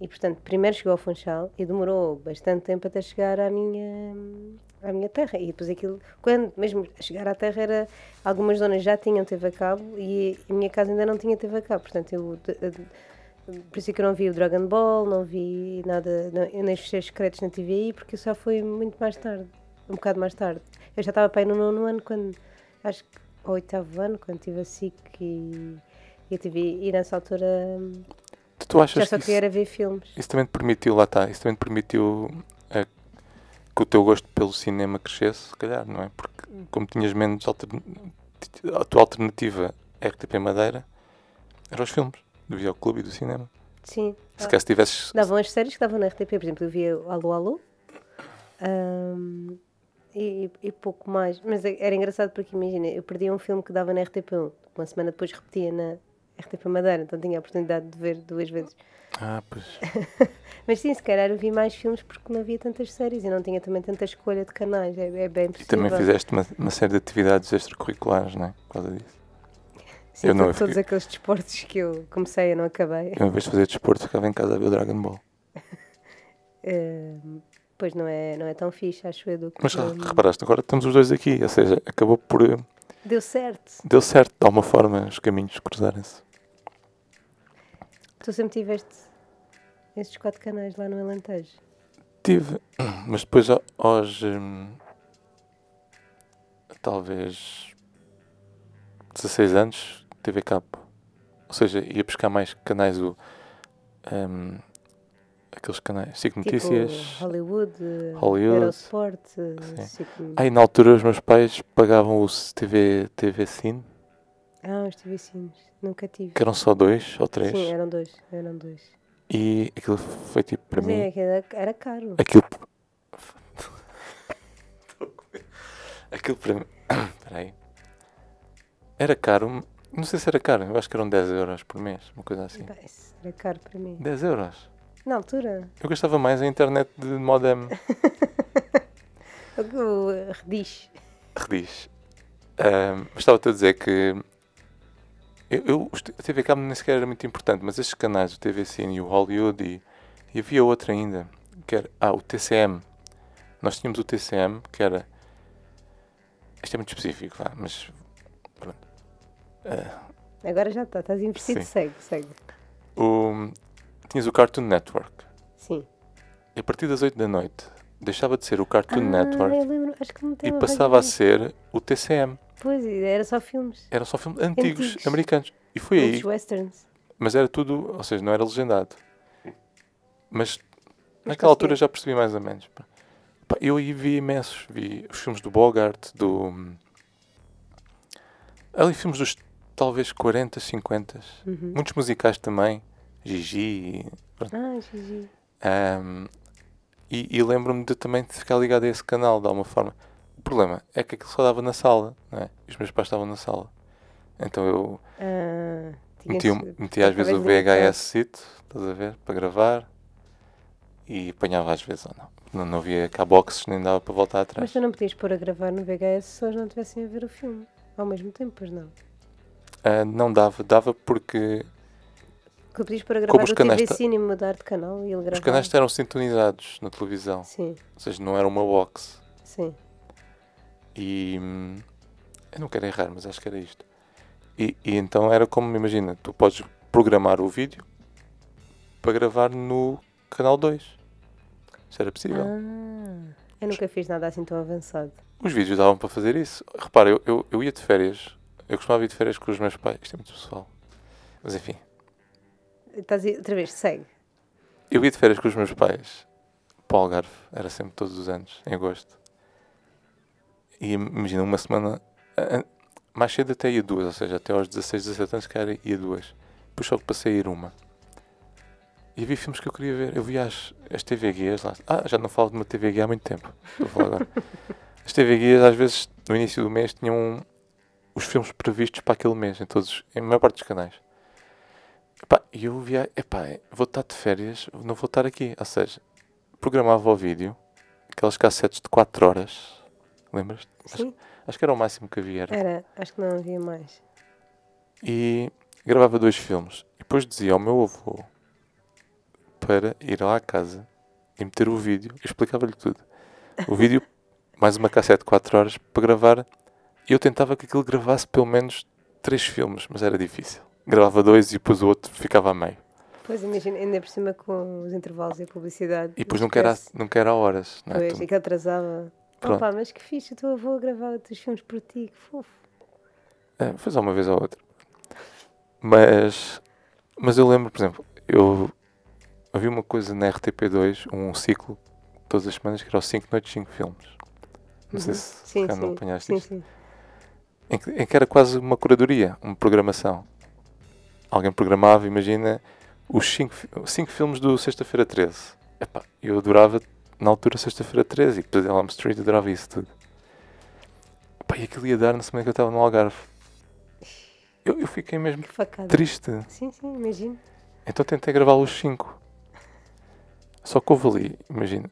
E portanto, primeiro chegou ao Funchal e demorou bastante tempo até chegar à minha, à minha terra. E depois aquilo, quando mesmo chegar à terra, era, algumas zonas já tinham TV a cabo e a minha casa ainda não tinha TV a cabo. Portanto, eu, por isso é que eu não vi o Dragon Ball, não vi nada, não, eu nem os fecheiros secretos na TVI, porque só foi muito mais tarde, um bocado mais tarde. Eu já estava para aí no nono ano, quando, acho que, ao oitavo ano, quando tive a SIC e, e TVI, e nessa altura Tu achas já só que queria isso, ver filmes. isso também te permitiu, lá está, isso também te permitiu eh, que o teu gosto pelo cinema crescesse, se calhar, não é? Porque como tinhas menos altern... a tua alternativa RTP Madeira eram os filmes do videoclube e do cinema. Sim. Se calhar se tivesses. Davam as séries que davam na RTP, por exemplo, eu via Alô Alô hum, e, e pouco mais. Mas é- era engraçado porque, imagina, eu perdia um filme que dava na RTP1, uma semana depois repetia na RTP Madeira, então tinha a oportunidade de ver duas vezes. Ah, pois. [LAUGHS] Mas sim, se calhar eu vi mais filmes porque não havia tantas séries e não tinha também tanta escolha de canais, é, é bem E possível. também fizeste uma, uma série de atividades extracurriculares, não é? Por causa disso. Sim, eu não, todos fiquei- aqueles desportos que eu comecei e não acabei. Eu, em vez de fazer desporto, ficava em casa a ver o Dragon Ball. Hum, [LAUGHS] pois não é, não é tão fixe, acho eu. Do que, Mas hum, reparaste, agora estamos os dois aqui, ou seja, acabou por. eh, Deu certo. Deu certo, de alguma forma, os caminhos cruzarem-se. Tu sempre tiveste esses quatro canais lá no Alentejo. Tive, [CLEARS THROAT] mas depois ao- aos. hum, talvez. 16 anos, TV Cabo. Ou seja, ia buscar mais canais do. hum, aqueles canais. SIC Notícias. Tipo Hollywood, eh, Hollywood. Eurosport. eh, Sim. Cic- Aí na altura os meus pais pagavam o TV, TV Cine, Ah, os TV Cines. Nunca tive. que eram só dois ou três. Sim, eram dois. Eram dois. E aquilo foi tipo para Mas mim. é, era, era caro. Aquilo. [LAUGHS] Aquilo para mim. [COUGHS] Era caro. Não sei se era caro. Eu acho que eram 10 euros por mês. Uma coisa assim. Era caro para mim. 10 euros. Na altura, Eu gastava mais a internet de modem. [LAUGHS] o Rediz. Rediz. Mas estava-te a dizer que. Eu, eu, TV Cabo nem sequer era muito importante, mas estes canais, o TV Cine e o Hollywood, e, e havia outro ainda, que era. Ah, o TCM. Nós tínhamos o TCM, que era. Isto é muito específico, vá, mas. Pronto. Ah, Agora já está, estás investido, segue, segue. o, tinhas o Cartoon Network. Sim. E a partir das 8 da noite deixava de ser o Cartoon ah, Network lembro, e passava a ser o TCM. Pois, era só filmes. Eram só filmes antigos, Antigos. americanos. E foi aí Muitos westerns. Mas era tudo, ou seja, não era legendado. Mas Mas naquela altura conseguia. já percebi mais ou menos. eu aí vi imensos. Vi os filmes do Bogart, do. Ali filmes dos talvez 40, 50. Uhum. Muitos musicais também. Gigi. Ah, Gigi. ahm, e e lembro-me de também de ficar ligado a esse canal de alguma forma. O problema é que aquilo só dava na sala, não é? Os meus pais estavam na sala. Então eu Ah, Meti, tinhas- um- meti às vezes o VHS sito, estás a ver, para gravar e apanhava às vezes ou não. Não, não havia cá boxes nem dava para voltar Mas atrás. tu não podias pôr a gravar no VHS se eles não estivessem a ver o filme. Ao mesmo tempo, pois não. Ah, não dava, dava porque Que podias pôr a Como gravar os o canais TV ta- Cine e mudar de canal e ele gravar. os canais eram sintonizados na televisão, Sim, ou seja, não era uma box. sim. E hum, eu não quero errar, mas acho que era isto. E, e então era como, imagina, tu podes programar o vídeo para gravar no canal 2. Isso era possível. Ah, eu nunca fiz nada assim tão avançado. Os vídeos davam para fazer isso. Repara, eu, eu, eu ia de férias. Eu costumava ir de férias com os meus pais. Isto é muito pessoal. Mas enfim. Estás a- outra vez, segue. Eu ia de férias com os meus pais para o Algarve. Era sempre todos os anos, em agosto. E imagina, uma semana... Mais cedo até ia duas. Ou seja, até aos 16, 17 anos, que era ia duas. Depois só passei a ir uma. E havia filmes que eu queria ver. Eu via as, as TV guias lá. Ah, já não falo de uma TV guia há muito tempo. Estou a falar agora. [LAUGHS] As TV guias às vezes no início do mês tinham os filmes previstos para aquele mês, em todos, em maior parte dos canais. Epá, E eu via, epá, vou estar de férias, não vou estar aqui. Ou seja, programava o vídeo, aquelas cassetes de 4 horas, lembras? Sim, Acho que era o máximo que havia. Era. era. Acho que não havia mais. E gravava dois filmes. E depois dizia ao meu avô para ir lá à casa e meter o vídeo. Eu explicava-lhe tudo. O vídeo, [LAUGHS] mais uma cassete de 4 horas para gravar. E eu tentava que aquilo gravasse pelo menos três filmes, mas era difícil. Gravava dois e depois o outro ficava a meio. Pois imagina, ainda por cima com os intervalos e a publicidade. E depois não nunca era, nunca era horas. Não é? Pois, Tu- e que atrasava. Pronto. Opa, mas que fixe, o teu avô a gravar outros filmes por ti, que fofo. É, foi só uma vez ou outra. Mas, mas eu lembro, por exemplo, eu havia uma coisa na RTP2, um ciclo, todas as semanas, que era os 5 noites, 5 filmes. Não sei Uhum. se Sim, já não sim. apanhaste Sim, sim. Em que, em que era quase uma curadoria, uma programação. Alguém programava, imagina, os 5 cinco filmes do Sexta-feira 13. Epá, eu adorava, na altura, Sexta-feira 13 e depois Elm Street, adorava isso tudo. Epá, e aquilo ia dar na semana que eu estava no Algarve. Eu, eu fiquei mesmo triste. Sim, sim, imagino. Então tentei gravar os 5. Só que houve ali, imagina,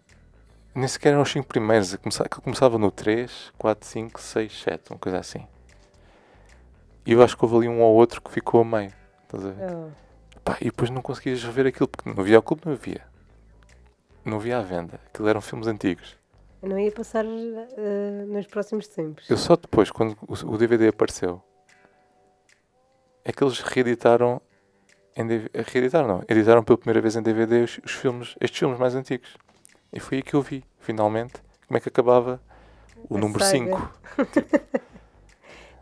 nem sequer eram os 5 primeiros. Que eu começava no 3, 4, 5, 6, 7, uma coisa assim. E eu acho que houve ali um ou outro que ficou a meio. Estás a ver? Oh. Pá, e depois não conseguias rever aquilo, porque não havia o clube, não havia. Não havia à venda. Aquilo eram filmes antigos. Eu não ia passar eh, nos próximos tempos. Eu só depois, quando o o DVD apareceu, é que eles reeditaram. Em reeditaram, não. Editaram pela primeira vez em DVD os, os filmes, estes filmes mais antigos. E foi aí que eu vi, finalmente, como é que acabava o A número saga. 5. [LAUGHS]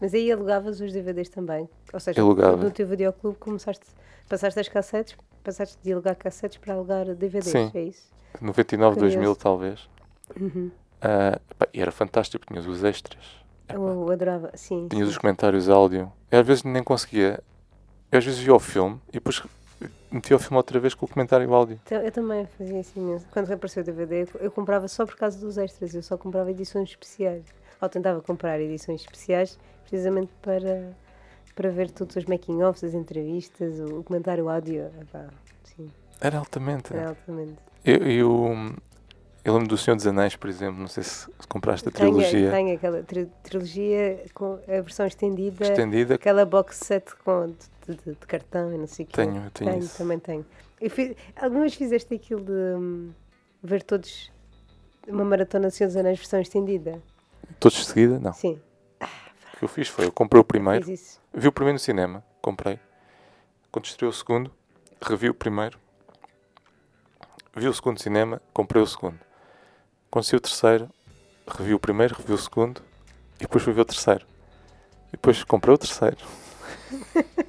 Mas aí alugavas os DVDs também. Ou seja, no teu videoclube começaste, passaste as cassetes, passaste de alugar cassetes para alugar DVDs, Sim. é isso? 99, Curioso. 2000 talvez. Uhum. Ah, pá, e era fantástico, tinhas os extras. Eu, eu adorava, sim. Tinhas sim. os comentários áudio. Eu às vezes nem conseguia. Eu às vezes via o filme e depois metia o filme outra vez com o comentário áudio. Então, eu também fazia isso imenso. Quando apareceu o DVD, eu comprava só por causa dos extras, eu só comprava edições especiais. Ou tentava comprar edições especiais precisamente para, para ver todos os making-offs, as entrevistas, o, o comentário áudio. Epá, sim, Era altamente. é altamente. Eu, eu, eu lembro do Senhor dos Anéis, por exemplo. Não sei se se compraste a Tenho, trilogia tenho aquela tri- trilogia com a versão estendida, estendida. aquela box set com, de, de- de cartão e não sei o quê. Tenho, tenho, Tenho, isso. também tenho. Eu fiz, alguma vez fizeste aquilo de hum, ver todos uma maratona de Senhor dos Anéis versão estendida? Todos de seguida? Não. Sim, O que eu fiz foi, eu comprei o primeiro, vi o primeiro no cinema, comprei. Quando estreou o segundo, revi o primeiro. Vi o segundo no cinema, comprei o segundo. Quando saiu o terceiro, revi o primeiro, revi o segundo e depois fui ver o terceiro. E depois comprei o terceiro. [LAUGHS]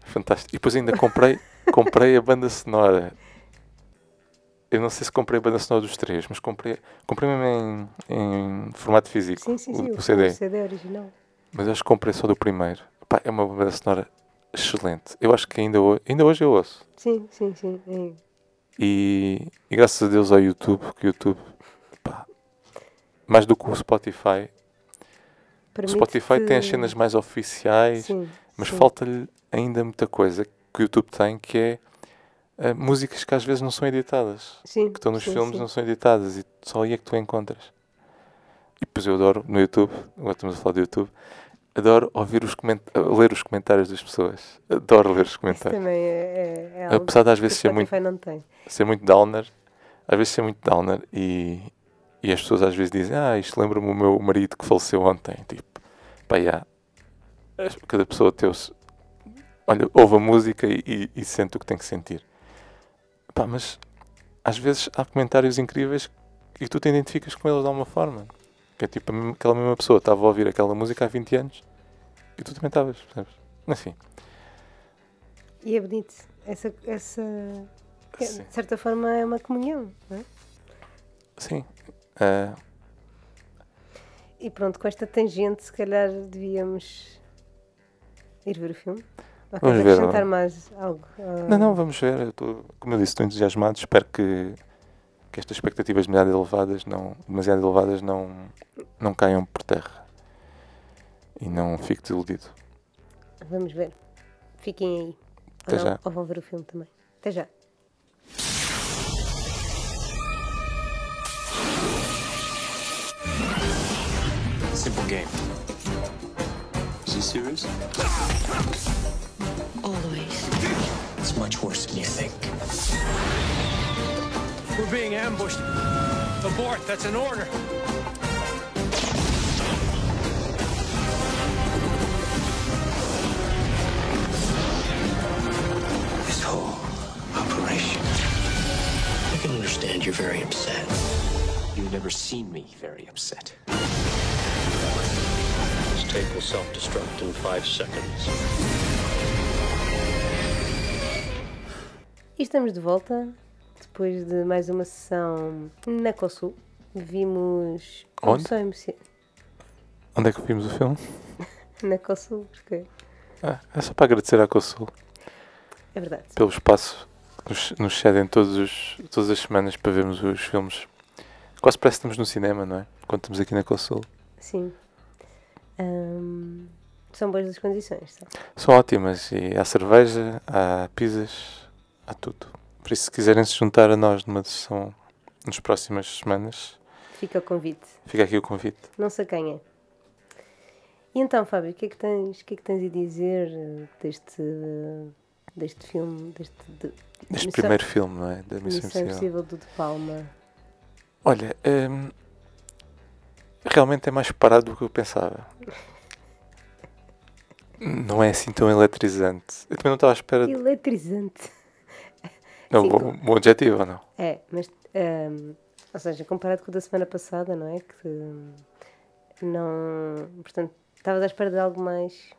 Fantástico. E depois ainda comprei, comprei a banda sonora. Eu não sei se comprei a banda sonora dos três, mas comprei, comprei mesmo em, em formato físico, Sim, sim, sim. o, o CD. O CD original. Mas eu acho que comprei só do primeiro. Pá, é uma banda sonora excelente. Eu acho que ainda hoje, ainda hoje eu ouço. Sim, sim, sim. é. E, e graças a Deus ao YouTube, que o YouTube, pá, mais do que o Spotify. O Permite-te- Spotify tem as cenas mais oficiais, Sim, mas falta-lhe ainda muita coisa que o YouTube tem, que é músicas que às vezes não são editadas. Sim, Que estão nos sim, filmes sim. não são editadas e só aí é que tu encontras. E depois eu adoro no YouTube, agora estamos a falar do YouTube, adoro ouvir os ler os comentários das pessoas. Adoro ler os Isso comentários. também é, é, é Apesar de às vezes ser muito, ser muito downer, às vezes ser muito downer e, e as pessoas às vezes dizem, ah, isto lembra-me o meu marido que faleceu ontem. Tipo, pá, já. Cada pessoa se- Olha, ouve a música e, e- e sente o que tem que sentir. Pá, mas às vezes há comentários incríveis e tu te identificas com eles de alguma forma. Que é tipo, aquela mesma pessoa estava a ouvir aquela música há 20 anos e tu também estavas, percebes? Enfim. E é bonito. Essa, essa Sim. de certa forma, é uma comunhão. Não é? Sim. Ah, E pronto, com esta tangente, se calhar devíamos ir ver o filme. Ou Vamos ver, acrescentar vamos. mais algo? Ah, Não, não, vamos ver. Eu tô, como eu disse, estou entusiasmado. Espero que, que estas expectativas demasiado elevadas não, demasiado elevadas não, não caiam por terra. E não fique desiludido. Vamos ver. Fiquem aí. Até ou, não, já. ou vão ver o filme também. Até já. Simple game. Is he serious? Always. It's much worse than you think. We're being ambushed. Abort, that's an order. This whole operation. I can understand you're very upset. You've never seen me very upset. This tape will self-destruct in five seconds. E estamos de volta depois de mais uma sessão na COSUL. Vimos. Onde? Onde é que vimos o filme? [LAUGHS] Na COSUL, porque Ah, é só para agradecer à Consul é verdade. pelo espaço que nos, nos cedem todos os, todas as semanas para vermos os filmes. Quase parece que estamos no cinema, não é? Quando estamos aqui na Consul. Sim. Ahm, são boas as condições, sabe? São ótimas e há cerveja, há pizzas, há tudo. Por isso, se quiserem se juntar a nós numa sessão nas próximas semanas, Fica o convite. fica aqui o convite. Não se acanha. E então, Fábio, o que é que tens, o que é que tens a dizer deste, deste filme, deste de, Este Missão- primeiro filme, não é? Da Missão Missão Impossível. Impossível do De Palma? Olha, hum, realmente é mais parado do que eu pensava. [LAUGHS] Não é assim tão eletrizante. Eu também não estava à espera. de- Eletrizante. Não, Sim, bom, bom objetivo não? É, mas, ahm, ou seja, comparado com o da semana passada, não é? Que hum, não. Portanto, estavas à espera de algo mais.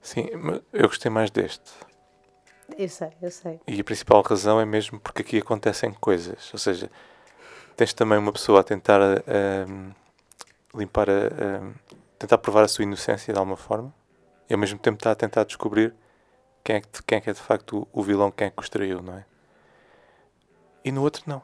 Sim, eu gostei mais deste. Eu sei, eu sei. E a principal razão é mesmo porque aqui acontecem coisas. Ou seja, tens também uma pessoa a tentar hum, limpar a. hum, tentar provar a sua inocência de alguma forma e ao mesmo tempo está a tentar descobrir quem é que, quem é, que é de facto o, vilão, quem é que o extraiu, não é? E no outro não.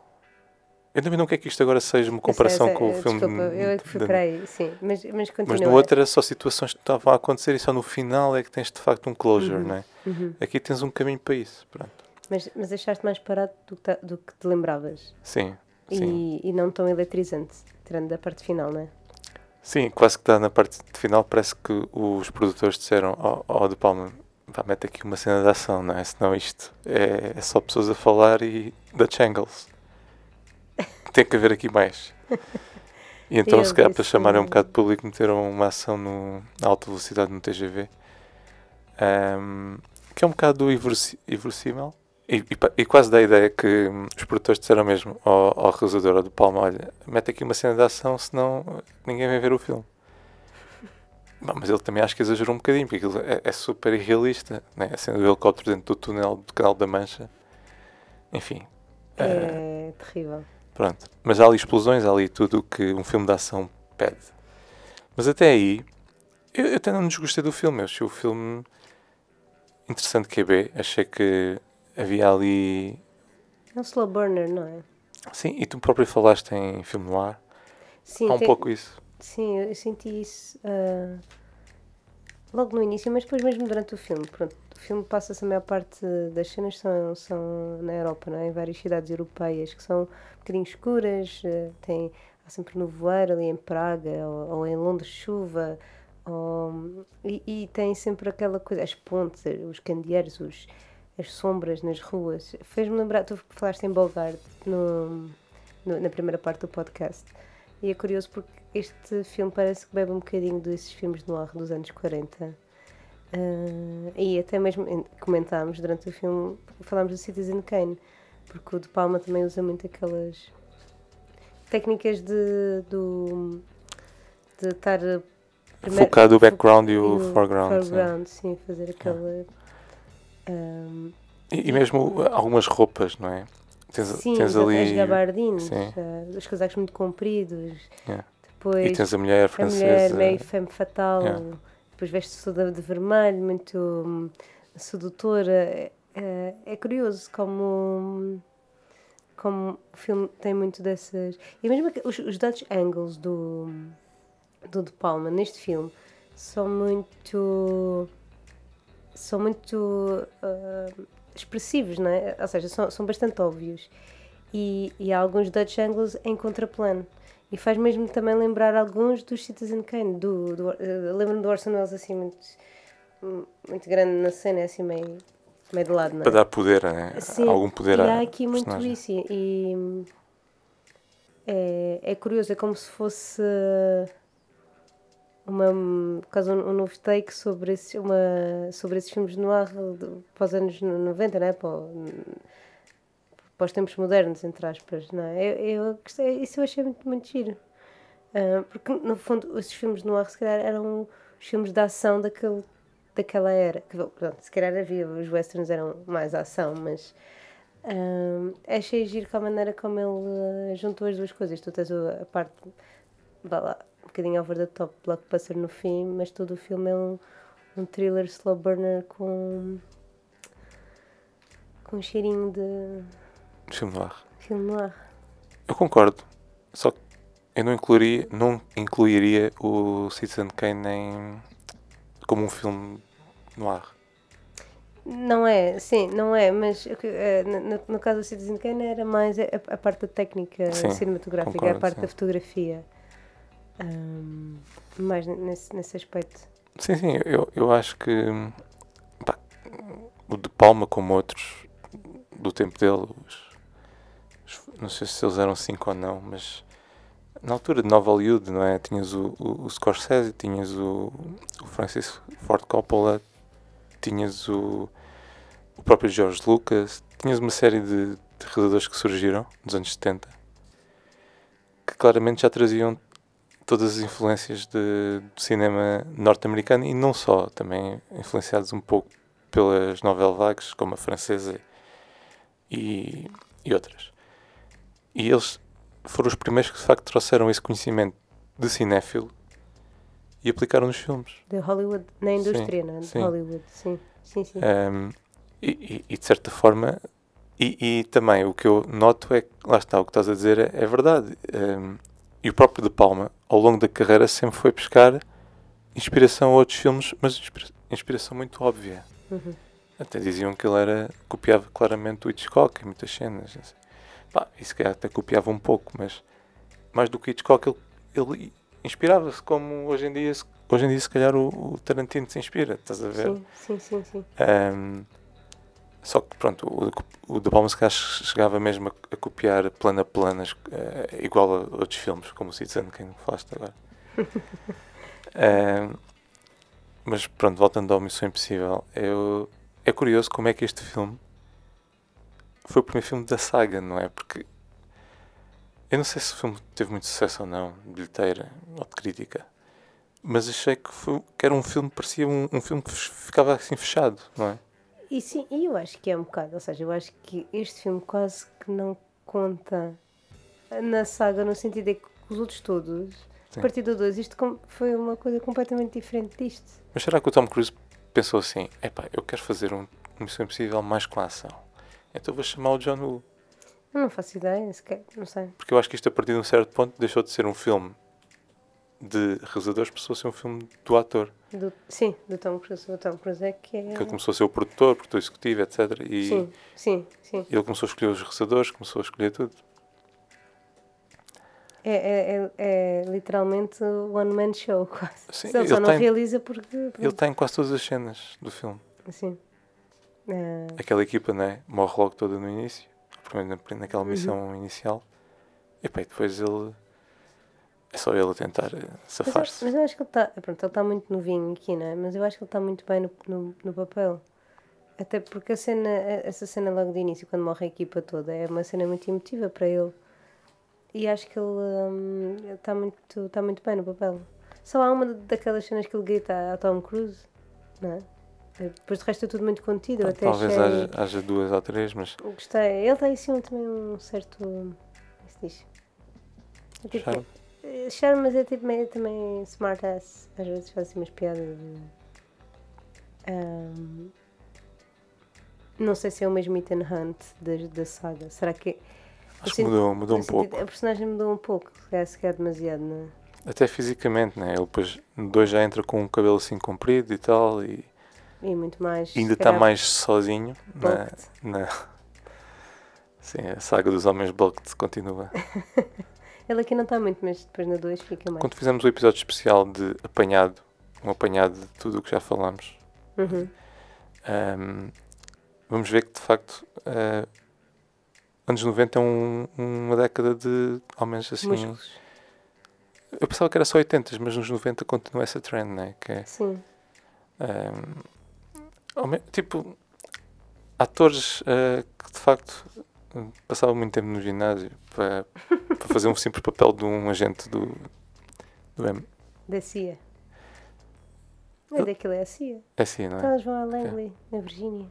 Eu também não quero que isto agora seja uma Eu sei, comparação sei, com o filme. Desculpa, eu é que fui de- para aí, sim. Mas, mas continua. mas no outro era só situações que estavam a acontecer e só no final é que tens de facto um closure, não é? Uhum. Aqui tens um caminho para isso. Pronto. Mas, mas achaste mais parado do que, ta- do que te lembravas. Sim, sim. E, e não tão eletrizante, tirando da parte final, não é? Sim, quase que está na parte final. Parece que os produtores disseram ao, ao De Palma: pá, mete aqui uma cena de ação, não é? Senão isto é, é só pessoas a falar e da Changles. Tem que haver aqui mais. E então, Eu se calhar, para chamarem um bocado de público, meteram uma ação no, alta velocidade no TGV. Ahm, que é um bocado inverossímil. E, e, e quase dá a ideia que hum, os produtores disseram mesmo ao, ao realizador, do Palma: olha, mete aqui uma cena de ação, senão ninguém vai ver o filme. Mas ele também acho que exagerou um bocadinho, porque aquilo é, é super irrealista. Né? A cena do helicóptero dentro do túnel do Canal da Mancha. Enfim. eh, É terrível. Pronto. Mas há ali explosões, há ali tudo o que um filme de ação pede. Mas até aí, eu, eu até não desgostei do filme. Eu achei o filme interessante que é B. Achei que havia ali. É um slow burner, não é? Sim, e tu próprio falaste em filme no ar. Sim, há um tem- pouco isso. Sim, eu senti isso ah, logo no início, mas depois mesmo durante o filme. Pronto, o filme passa-se a maior parte das cenas são, são na Europa, não é? Em várias cidades europeias que são um bocadinho escuras, ah, tem, há sempre nevoeiro ali em Praga ou, ou em Londres chuva. e, e tem sempre aquela coisa, as pontes, os candeeiros, os, as sombras nas ruas. Fez-me lembrar, tu falaste em Bogart no, no- na primeira parte do podcast. E é curioso porque este filme parece que bebe um bocadinho desses filmes de noir dos anos 40. Ah, e até mesmo comentámos durante o filme, falámos do Citizen Kane, porque o De Palma também usa muito aquelas técnicas de, do, de estar primeiro- Focado o background e o foreground, sim. foreground, sim, fazer aquela. ah, E, e mesmo algumas roupas, não é? Tens, sim, tens ali. as gabardines, sim. ah, os casacos muito compridos. Yeah. Depois, E tens a mulher a francesa. mulher meio femme fatal, Yeah. depois veste-se toda de vermelho, muito hum, sedutora. É, é- é curioso como, como o filme tem muito dessas. E mesmo os, os Dutch angles do, do De Palma neste filme são muito. são muito ah, expressivos, não é? Ou seja, são, são bastante óbvios. E, e há alguns Dutch angles em contraplano. E faz mesmo também lembrar alguns dos Citizen Kane. Do, do, eh, Lembro-me do Orson Welles assim muito, muito grande na cena, assim meio, meio de lado, não é? Para dar poder, né? Sim, algum poder e há aqui muito isso. E, e é, é curioso, é como se fosse uma, quase um, um novo take sobre esses, uma, sobre esses filmes no ar para os anos 90, não é? Para, o- para os tempos modernos, entre aspas, não é? Eu, eu isso eu achei muito, muito giro. Ah, porque, no fundo, esses filmes no ar, se calhar, eram os filmes de ação daquele, daquela era. Que, pronto, se calhar havia, os westerns eram mais ação, mas ah, achei giro com a maneira como ele ah, juntou as duas coisas. Tu tens a parte, vá lá, bocadinho over the top, blockbuster no fim, mas todo o filme é um, um thriller slow burner com, com um cheirinho de Filme no ar. filme no ar. Eu concordo. Só que eu não incluiria, não incluiria o Citizen Kane em, como um filme no ar. Não é, sim, não é, mas no, no- no caso do Citizen Kane era mais a, a parte da técnica Sim, cinematográfica, concordo, a parte sim. da fotografia. Ahm, mais nesse, nesse aspecto. Sim, sim, eu, eu acho que pá, o De Palma, como outros do tempo dele, os- os- não sei se eles eram cinco ou não, mas na altura de Nova Hollywood, não é? Tinhas o, o, o Scorsese, tinhas o, o Francis Ford Coppola, tinhas o, o próprio George Lucas, tinhas uma série de, de realizadores que surgiram nos anos 70 que claramente já traziam todas as influências de, do cinema norte-americano e não só, também influenciados um pouco pelas novelas vagues, como a francesa e, e outras. E eles foram os primeiros que de facto trouxeram esse conhecimento de cinéfilo e aplicaram nos filmes. De Hollywood, na indústria, não é? De sim. Hollywood, sim. Sim, sim. Um, e, e- e, de certa forma, e, e também o que eu noto é que, lá está, o que estás a dizer é, é verdade. Um, e o próprio De Palma, ao longo da carreira, sempre foi buscar inspiração a outros filmes, mas inspira- inspiração muito óbvia. Uhum. Até diziam que ele era, copiava claramente o Hitchcock em muitas cenas. Assim. Pá, e se calhar até copiava um pouco, mas mais do que Hitchcock, ele, ele inspirava-se como hoje em dia, se- hoje em dia se calhar o, o Tarantino se inspira, estás a ver? Sim, sim, sim, sim. Um, só que pronto, o, o De Palma se calhar chegava mesmo a, a copiar plano a planas eh, igual a outros filmes, como o Citizen Kane que falaste agora. Um, [LAUGHS] mas pronto, voltando ao Missão Impossível, eu, é curioso como é que este filme foi o primeiro filme da saga, não é? Porque eu não sei se o filme teve muito sucesso ou não, de bilheteira ou de crítica, mas achei que, foi, que era um filme, parecia um, um filme que ficava assim fechado, não é? E sim, e eu acho que é um bocado, ou seja, eu acho que este filme quase que não conta na saga, no sentido é que os outros todos, Sim. a partir do 2, isto foi uma coisa completamente diferente disto. Mas será que o Tom Cruise pensou assim: epá, eu quero fazer um Missão Impossível mais com a ação? Então vou chamar o John Woo. Eu não faço ideia, sequer, não sei. Porque eu acho que isto, a partir de um certo ponto, deixou de ser um filme de realizadores, passou a ser um filme do ator. Do, sim, do Tom Cruise. O Tom Cruise é que é. Que ele começou a ser o produtor, produtor executivo, etc. E Sim, sim, sim. ele começou a escolher os realizadores, começou a escolher tudo. É, é, é, é literalmente o one man show, [LAUGHS] quase. Sim, ele, ele só não tem- realiza porque. Ele pronto, está em quase todas as cenas do filme. Sim. É, Aquela equipa, né? Morre logo toda no início, naquela Uhum. missão inicial. E pá, e depois ele. É só ele a tentar eh, mas, safar-se. mas eu acho que ele está. Pronto, ele está muito novinho aqui, não é? Mas eu acho que ele está muito bem no, no, no papel. Até porque a cena, essa cena logo de início, quando morre a equipa toda, é uma cena muito emotiva para ele. E acho que ele hum, está muito, está muito bem no papel. Só há uma daquelas cenas que ele grita ao Tom Cruise, não é? Depois de resto é tudo muito contido. até Talvez achei, haja, haja duas ou três, mas Gostei. Ele tem assim um, também um certo. Como é se diz? Tipo- Charme. mas é tipo meio também smart ass. Às vezes faz assim umas piadas. de- Ahm, não sei se é o mesmo Ethan Hunt da, da saga. Será que. Acho que mudou, mudou um pouco. A personagem mudou um pouco, calhar, se calhar demasiado, não é? Até fisicamente, né? Ele depois 2 já entra com um cabelo assim comprido e tal e E muito mais. ainda está mais sozinho na, bulked. na... [LAUGHS] Sim, a saga dos homens bulked continua. [LAUGHS] Ele aqui não está muito, mas depois na 2 fica mais. Quando fizemos o episódio especial de apanhado, um apanhado de tudo o que já falamos, Uhum. ahm, vamos ver que de facto ah, anos 90 é um- uma década de homens assim. Músculos. Eu pensava que era só 80, mas nos 90 continua essa trend, né? Que é, Sim. home- tipo, atores ah, que de facto ah, passavam muito tempo no ginásio para, [LAUGHS] para fazer um simples papel de um agente do, do M. Da CIA. Não Eu- é daquilo, é a CIA. É assim, não Então é? eles vão a Langley, na Virgínia.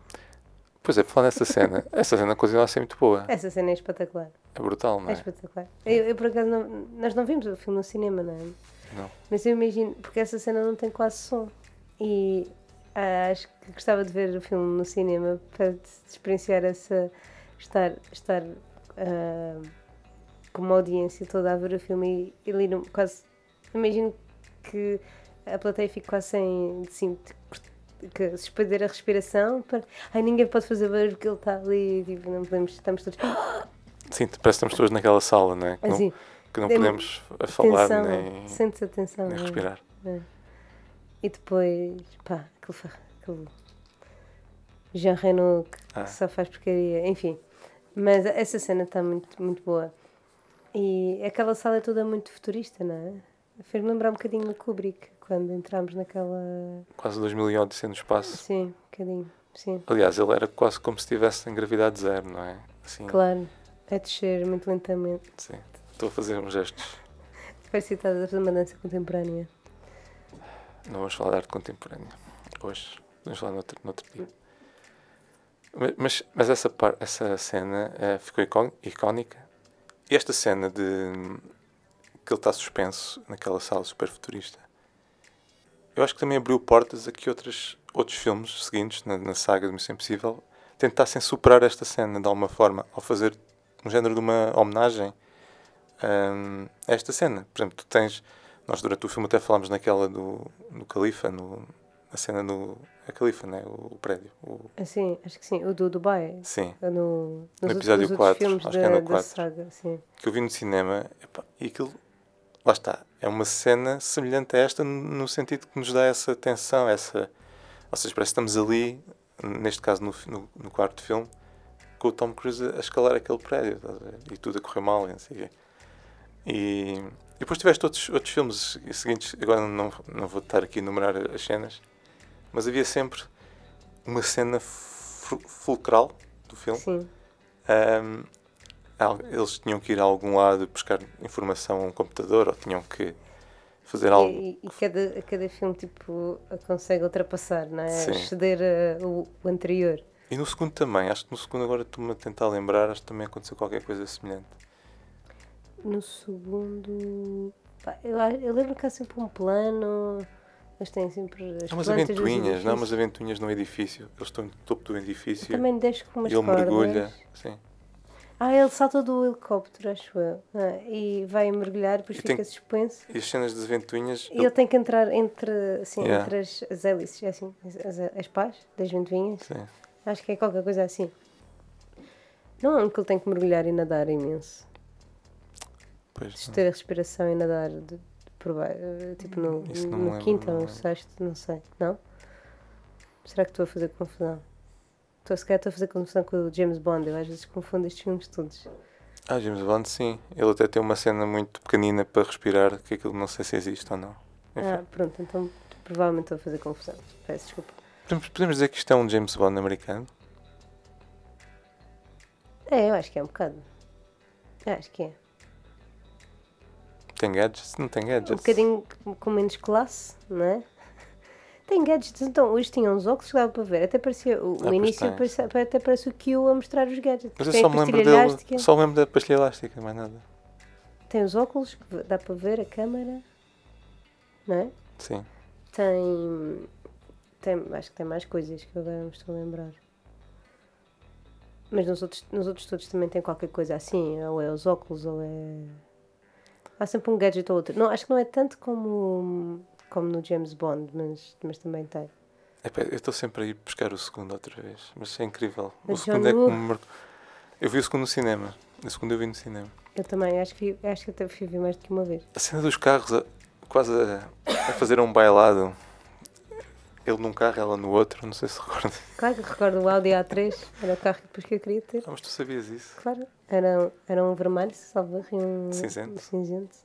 Pois é, falar nessa cena, [LAUGHS] essa cena continua a ser muito boa. Essa cena é espetacular. É brutal, não É é? espetacular. Eu, eu, por acaso, não, nós não vimos o filme no cinema, não é? Não. Mas eu imagino, porque essa cena não tem quase som. E ah, acho que gostava de ver o filme no cinema para experienciar essa. estar, estar ah, com uma audiência toda a ver o filme e, e ali quase. Imagino que a plateia fique quase sem. Assim, que se perder a respiração para. Ai, ninguém pode fazer barulho porque ele está ali. Tipo, não podemos. Estamos todos. [GASPS] Sim, parece que estamos todos naquela sala, não é? Que, Assim, não, que não podemos falar tensão. nem, Sente-se a tensão. nem é? respirar. E depois, pá, aquele, aquele Jean Reno que, Ah. que só faz porcaria, enfim. Mas essa cena está muito, muito boa. E aquela sala é toda muito futurista, não é? Fez-me lembrar um bocadinho do Kubrick, quando entramos naquela. Quase 2000 Odisseia no espaço. Sim, um bocadinho, sim. Aliás, ele era quase como se estivesse em gravidade zero, não é? Assim, Claro, a descer muito lentamente. sim. Estou a fazer uns gestos. Parece que estás a fazer uma dança contemporânea. Não vamos falar de arte contemporânea hoje. Vamos falar noutro, noutro dia. Ma- Mas, mas essa, par, essa cena eh, ficou icó- icónica. Esta cena de que ele está suspenso naquela sala super futurista, eu acho que também abriu portas a que outras, outros filmes seguintes na, na saga do Missão Impossível tentassem superar esta cena de alguma forma, ao fazer um género de uma homenagem hum, a esta cena. Por exemplo, tu tens. Nós durante o filme até falámos naquela do, do Califa, no, na cena do. A Califa, né? O, o prédio. O, Assim, acho que sim. O do Dubai. sim. No, nos No outros- episódio outros quatro, filmes acho que da, é no da quatro. saga, sim. Que eu vi no cinema. epá, e aquilo. Lá está. É uma cena semelhante a esta no, no sentido que nos dá essa tensão, essa. Ou seja, parece que estamos ali, neste caso no, no, no quarto filme, com o Tom Cruise a escalar aquele prédio e tudo a correr mal. E, quê. e, e depois tiveste outros, outros filmes seguintes. Agora não, não vou estar aqui a enumerar as cenas, mas havia sempre uma cena fu- fulcral do filme. Sim. Al- eles tinham que ir a algum lado buscar informação a um computador ou tinham que fazer algo. E, e cada, cada filme tipo, consegue ultrapassar, não é? Sim. Exceder eh, o, o anterior. E no segundo também, acho que no segundo agora estou-me a tentar lembrar, acho que também aconteceu qualquer coisa semelhante. No segundo. pá, eu, eu lembro que há sempre um plano. Eles têm sempre as Há umas aventuinhas, não? edifícios. Umas aventuinhas no edifício. Eles estão no topo do edifício Também desce com umas e ele cordas. mergulha. Sim. Ah, ele salta do helicóptero, acho eu. Ah, e vai mergulhar, depois E fica tem- suspenso. E as cenas das aventuinhas. E ele tem que entrar entre, assim, Yeah. entre as, as hélices, assim, as, as pás das ventoinhas. Sim. Acho que é qualquer coisa assim. Não é que ele tem que mergulhar e nadar imenso. Pois, a respiração e nadar de por baixo. Tipo no, Isso não me no quinto ou no lembro. sexto, não sei. Não? Será que estou a fazer confusão? Estou, se calhar estou a fazer confusão com o James Bond. Eu às vezes confundo estes filmes todos. Ah, James Bond, sim. Ele até tem uma cena muito pequenina para respirar, que aquilo não sei se existe ou não. Enfim. Ah, pronto, então provavelmente estou a fazer confusão. Peço desculpa. Podemos, podemos dizer que isto é um James Bond americano? É, eu acho que é um bocado. Eu acho que é. Tem gadgets? Não tem gadgets. Um bocadinho com menos classe, não é? Tem gadgets, então hoje tinha uns óculos que dava para ver, até parecia, o, o Ah, pois início até parece o Q a mostrar os gadgets. Mas eu tem só me lembro dele, elástica, só me lembro da pastilha elástica, mais nada. tem os óculos que dá para ver a câmara, não é? Sim. Tem, tem, acho que tem mais coisas que eu agora não me estou a lembrar. Mas nos outros, nos outros todos também tem qualquer coisa assim, ou é os óculos, ou é. Há sempre um gadget ou outro. Não, acho que não é tanto como, como no James Bond, mas, mas também tem. Epá, eu estou sempre a ir buscar o segundo outra vez, mas é incrível. O O segundo é que John me marcou. Eu vi o segundo no cinema. O segundo eu vi no cinema. Eu também, acho que, vi- acho que até fui ver mais do que uma vez. A cena dos carros, a- quase a, a fazer um bailado. Ele num carro, ela no outro, não sei se recorda. Claro que recordo o Audi A3, era o carro que depois que eu queria ter. Ah, mas tu sabias isso? Claro, era, era um vermelho, salvo um Cinzento. cinzento.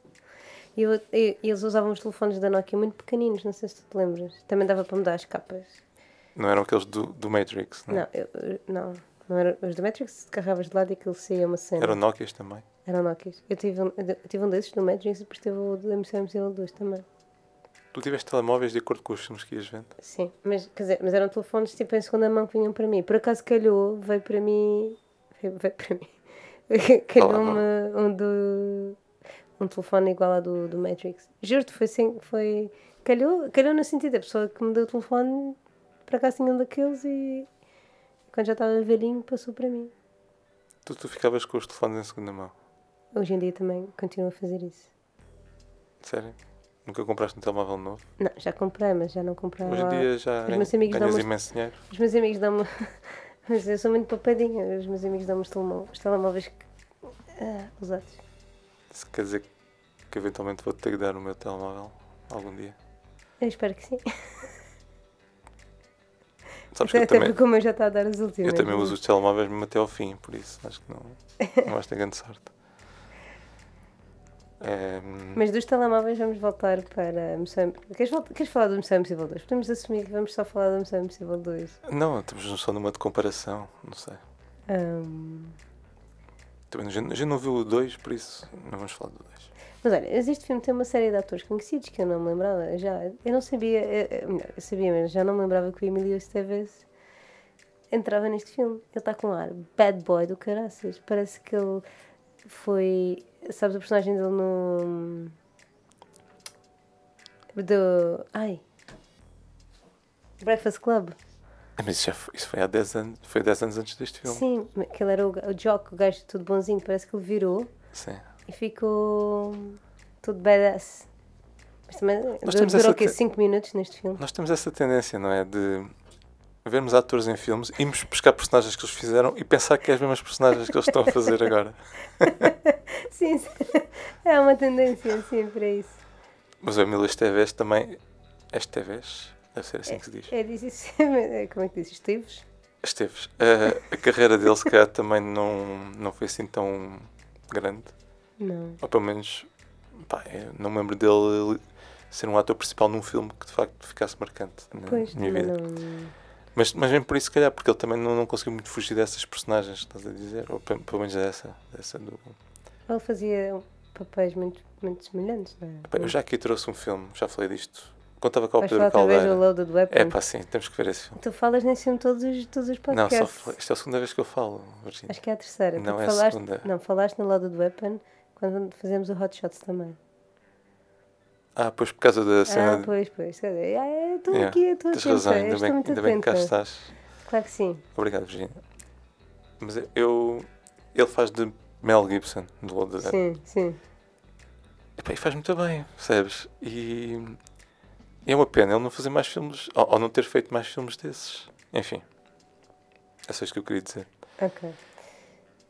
E, eu- e- eles usavam os telefones da Nokia muito pequeninos, não sei se tu te lembras. Também dava para mudar as capas. Não eram aqueles do, do Matrix, não? é? Não, eu- não, não era, os da Matrix carregavas de lado e aquilo saía uma cena. Eram Nokias também. Eram Nokias. Eu tive, um, eu tive um desses do Matrix e depois tive o da Missão Impossível 2 também. Tu tiveste telemóveis de acordo com os filmes que ias vendo? Sim, mas, quer dizer, mas eram telefones tipo em segunda mão que vinham para mim. Por acaso calhou, veio para mim. Veio, veio para mim. [LAUGHS] Calhou-me um do. Um telefone igual ao do, do Matrix. Juro-te, foi assim. Foi, calhou, calhou no sentido, a pessoa que me deu o telefone, por acaso tinha um daqueles e. Quando já estava velhinho, passou para mim. Tu, tu ficavas com os telefones em segunda mão. Hoje em dia também continuo a fazer isso. Sério? Nunca compraste um telemóvel novo? Não, já comprei, mas já não comprei Hoje em dia já os meus amigos ganhas dão-me- imenso dinheiro. Os meus amigos dão-me. Mas eu sou muito papadinha. Os meus amigos dão-me os telemó- os telemóveis que... ah, usados. Isso quer dizer que eventualmente vou ter que dar o meu telemóvel algum dia. Eu espero que sim. [LAUGHS] Sabes que Até eu também, porque o meu já está a dar as últimas. eu também uso os telemóveis mesmo até ao fim, por isso acho que não, não vais ter grande sorte. Ehm, Mas dos telemóveis vamos voltar para a Missão... Queres, voltar... Queres falar do Missão Impossível 2? Podemos assumir que vamos só falar do Missão Impossível 2. não, estamos só numa de comparação, não sei. Ahm, Também, a, gente, não viu o 2, por isso não vamos falar do 2. Mas olha, este filme tem uma série de atores conhecidos que eu não me lembrava. Já, eu não sabia, eu, eu- melhor, eu sabia, mas já não me lembrava que o Emilio Estevez entrava neste filme. Ele está com um ar bad boy do caraças. Parece que ele foi. Sabes o personagem dele no. Do. Ai! Breakfast Club. Ah, Mas isso, já foi, isso foi há 10 anos, foi 10 anos antes deste filme. Sim, que ele era o, o Jock, o gajo tudo bonzinho. Parece que ele virou Sim. e ficou todo badass. Mas também Nós durou o quê? te- 5 minutos neste filme? Nós temos essa tendência, não é? De vermos atores em filmes, irmos buscar personagens que eles fizeram e pensar que é as mesmas personagens que eles estão a fazer agora. [LAUGHS] Sim. É uma tendência assim para isso. Mas o Emílio Esteves também. Esteves? Deve ser assim que se diz. É disso, é, [LAUGHS] como é que diz? Esteves? Esteves. A, a carreira dele, se calhar, também não, não foi assim tão grande. Não. Ou pelo menos, pá, não me lembro dele ser um ator principal num filme que de facto ficasse marcante na Pois, minha vida. não. Mas, mas mesmo por isso, se calhar, porque ele também não, não conseguiu muito fugir dessas personagens, estás a dizer? Ou pe- pelo menos dessa. dessa do... Ele fazia papéis muito, muito semelhantes, não é? Eu já aqui trouxe um filme, já falei disto. Estava cá o Pedro outra vez do Caldeira. Loaded Weapon? É pá, sim, temos que ver esse filme. Tu falas nesse filme todos os, todos os Não, podcasts. só falei. Isto é a segunda vez que eu falo, Virginia. Acho que é a terceira. Não, é a falaste, segunda. Não, falaste no Loaded Weapon quando fazemos o Hot Shots também. Ah, pois por causa da cena. Ah, pois, pois. Ah, Estou Yeah, aqui, estou Tens atenta. razão, ainda estou bem, ainda bem que cá estás. Claro que sim. Obrigado, Virginia. Mas eu. Ele faz de Mel Gibson, do Load the Dead. Sim, sim. Epá, E faz muito bem, percebes? E. é uma pena ele não fazer mais filmes, ou, ou não ter feito mais filmes desses. Enfim. É só isto que eu queria dizer. Ok.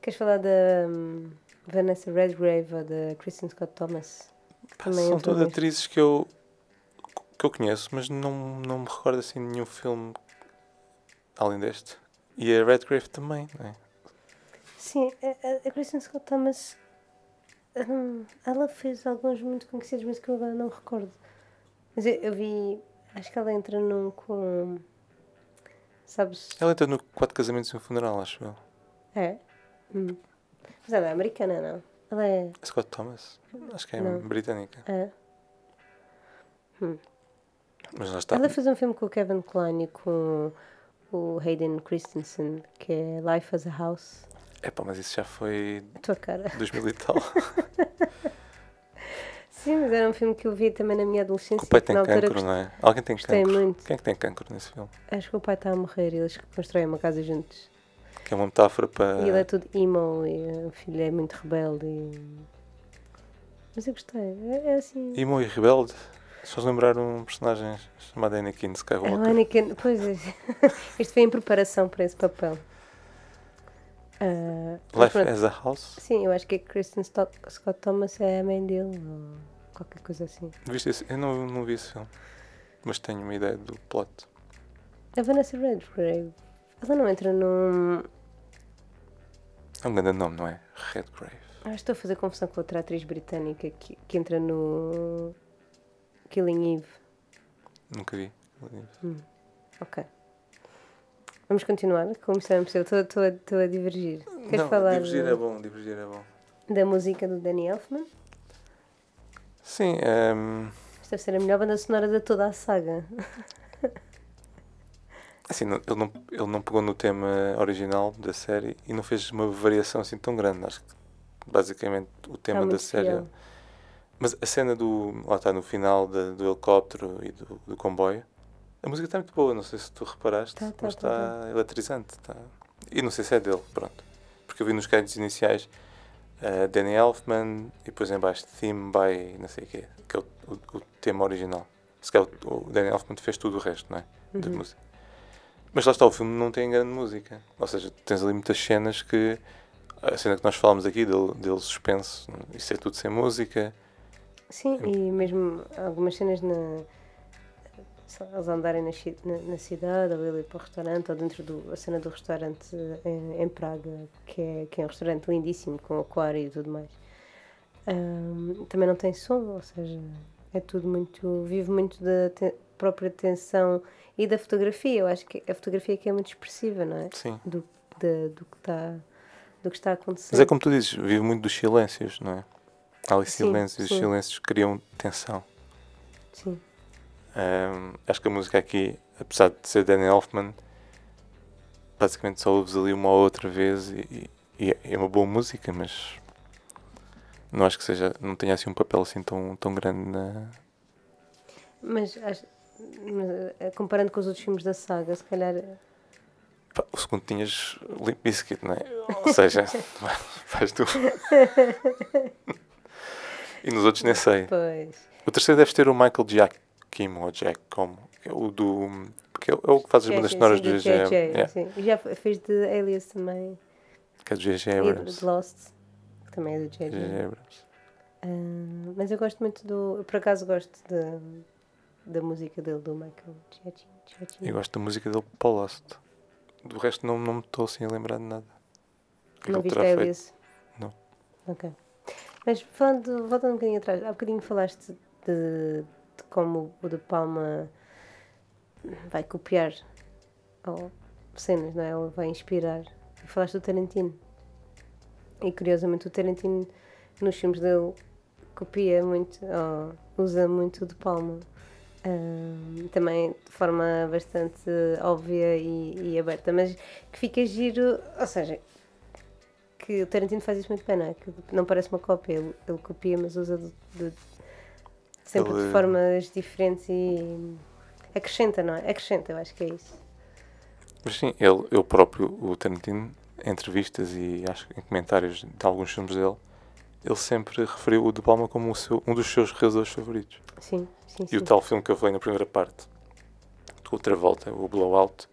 Queres falar da hum, Vanessa Redgrave ou da Kristen Scott Thomas? Pá, são todas atrizes que eu, que eu conheço, mas não, não me recordo assim de nenhum filme além deste. E a Redgrave também, não é? Sim, a, a- a Kristen Scott Thomas. hum, ela fez alguns muito conhecidos, mas que eu agora não recordo. Mas eu, eu vi. Acho que ela entra num com. Sabes? Ela entra no Quatro Casamentos e um Funeral, acho eu. É? Hum. Mas ela é americana, não? Ela é. É Scott Thomas? Acho que é Não. britânica. é. Mas lá está. Ela fez um filme com o Kevin Kline e com o Hayden Christensen, que é Life as a House. Epá, mas isso já foi A tua cara. [LAUGHS] 2000 e tal. [LAUGHS] Sim, mas era um filme que eu vi também na minha adolescência. o pai tem cancro, gost- não é? Alguém tem cancro. muito. Quem é que tem cancro nesse filme? Acho que o pai está a morrer e eles constroem uma casa juntos. Que é uma metáfora para. E ele é tudo emo e o filho é muito rebelde. E... Mas eu gostei. É, é assim. Emo e rebelde. Só lembrar um personagem chamado Anakin É Skywalker. Anakin. Pois é. [LAUGHS] Isto foi em preparação para esse papel. Mas Life pronto. as a House. Sim, eu acho que a Kristen Stock- Scott Thomas é a mãe dele ou qualquer coisa assim. Viste esse? Eu não, não vi esse filme. Mas tenho uma ideia do plot. A Vanessa Redgrave. Ela não entra num. É um grande nome, não é? Redgrave. Ah, estou a fazer confusão com outra atriz britânica que, que entra no. Killing Eve. Nunca vi. Ok. Vamos continuar com Missão Impossível. Estou- Estou a- estou a divergir. Queres não, falar divergir é bom, divergir é bom. da música do Danny Elfman? Sim, ehm, Isto deve ser a melhor banda sonora de toda a saga. Assim, não- ele, não, ele não pegou no tema original da série e não fez uma variação assim tão grande. Acho que basicamente o tema Está da série. fiel. Mas a cena do. Lá está, no final da- do helicóptero e do, do comboio. A música está muito boa, não sei se tu reparaste, Tá, tá, mas tá, está eletrizante. Tá. E não sei se é dele, pronto. Porque eu vi nos créditos iniciais eh, Danny Elfman e depois em baixo Theme by não sei o quê, que é o, o- o tema original. Se calhar o, o Danny Elfman fez tudo o resto, não é? Da Uhum. música. Mas lá está, o filme não tem grande música. Ou seja, tens ali muitas cenas que. A cena que nós falámos aqui, dele, dele suspenso, isso é tudo sem música. Sim, e mesmo algumas cenas na. Eles andarem na, na, na cidade, ou ele ir para o restaurante, ou dentro da cena do restaurante em, em Praga, que é, que é um restaurante lindíssimo, com aquário e tudo mais. Ahm, também não tem som, ou seja, é tudo muito. vive muito da te- própria tensão e da fotografia. Eu acho que a fotografia que é muito expressiva, não é? Sim. Do, da- do, que, está, do que está a acontecer. Mas é como tu dizes, vive muito dos silêncios, não é? Há ali silêncios, os silêncios criam tensão. Sim. Ahm, acho que a música aqui, apesar de ser Danny Elfman, basicamente só ouves ali uma ou outra vez e, e é uma boa música, mas não acho que seja, não tenha assim um papel assim tão, tão grande na. Mas, acho- comparando com os outros filmes da saga, se calhar Pá, o segundo tinhas Limp Bizkit, não é? Ou seja, [LAUGHS] faz tu. e nos outros nem sei. Pois. O terceiro deve ter o Michael Giacchino ou Jack como é o do que é o- é o que faz as bandas sonoras do GG, yeah, sim. Já fez de Alias também. que é do GG E de Abrams. Lost, que também é do. GG Abrams. Mas eu gosto muito do. eu, Por acaso gosto da, da música dele, do Michael Giacchino. Eu gosto da música dele para Lost. Do resto não, não me estou assim a lembrar de nada. que Não viste. Alias? Não. Ok. Mas falando, voltando um bocadinho atrás, há bocadinho falaste de, de como o De Palma vai copiar ou cenas, não é? Ou vai inspirar. E falaste do Tarantino. E curiosamente o Tarantino nos filmes dele copia muito, ou usa muito o De Palma. Também de forma bastante óbvia e, e aberta, mas que fica giro, ou seja, que o Tarantino faz isso muito bem, não é? Que não parece uma cópia, ele, ele copia, mas usa de, de- sempre Ele- de formas diferentes e acrescenta, não é? Acrescenta, eu acho que é isso. Mas sim, ele, ele próprio, o Tarantino, em entrevistas e acho que em comentários de alguns filmes dele, ele sempre referiu o De Palma como o seu- um dos seus realizadores favoritos. Sim, sim, E sim. o tal filme que eu falei na primeira parte, com outra volta, o Blowout,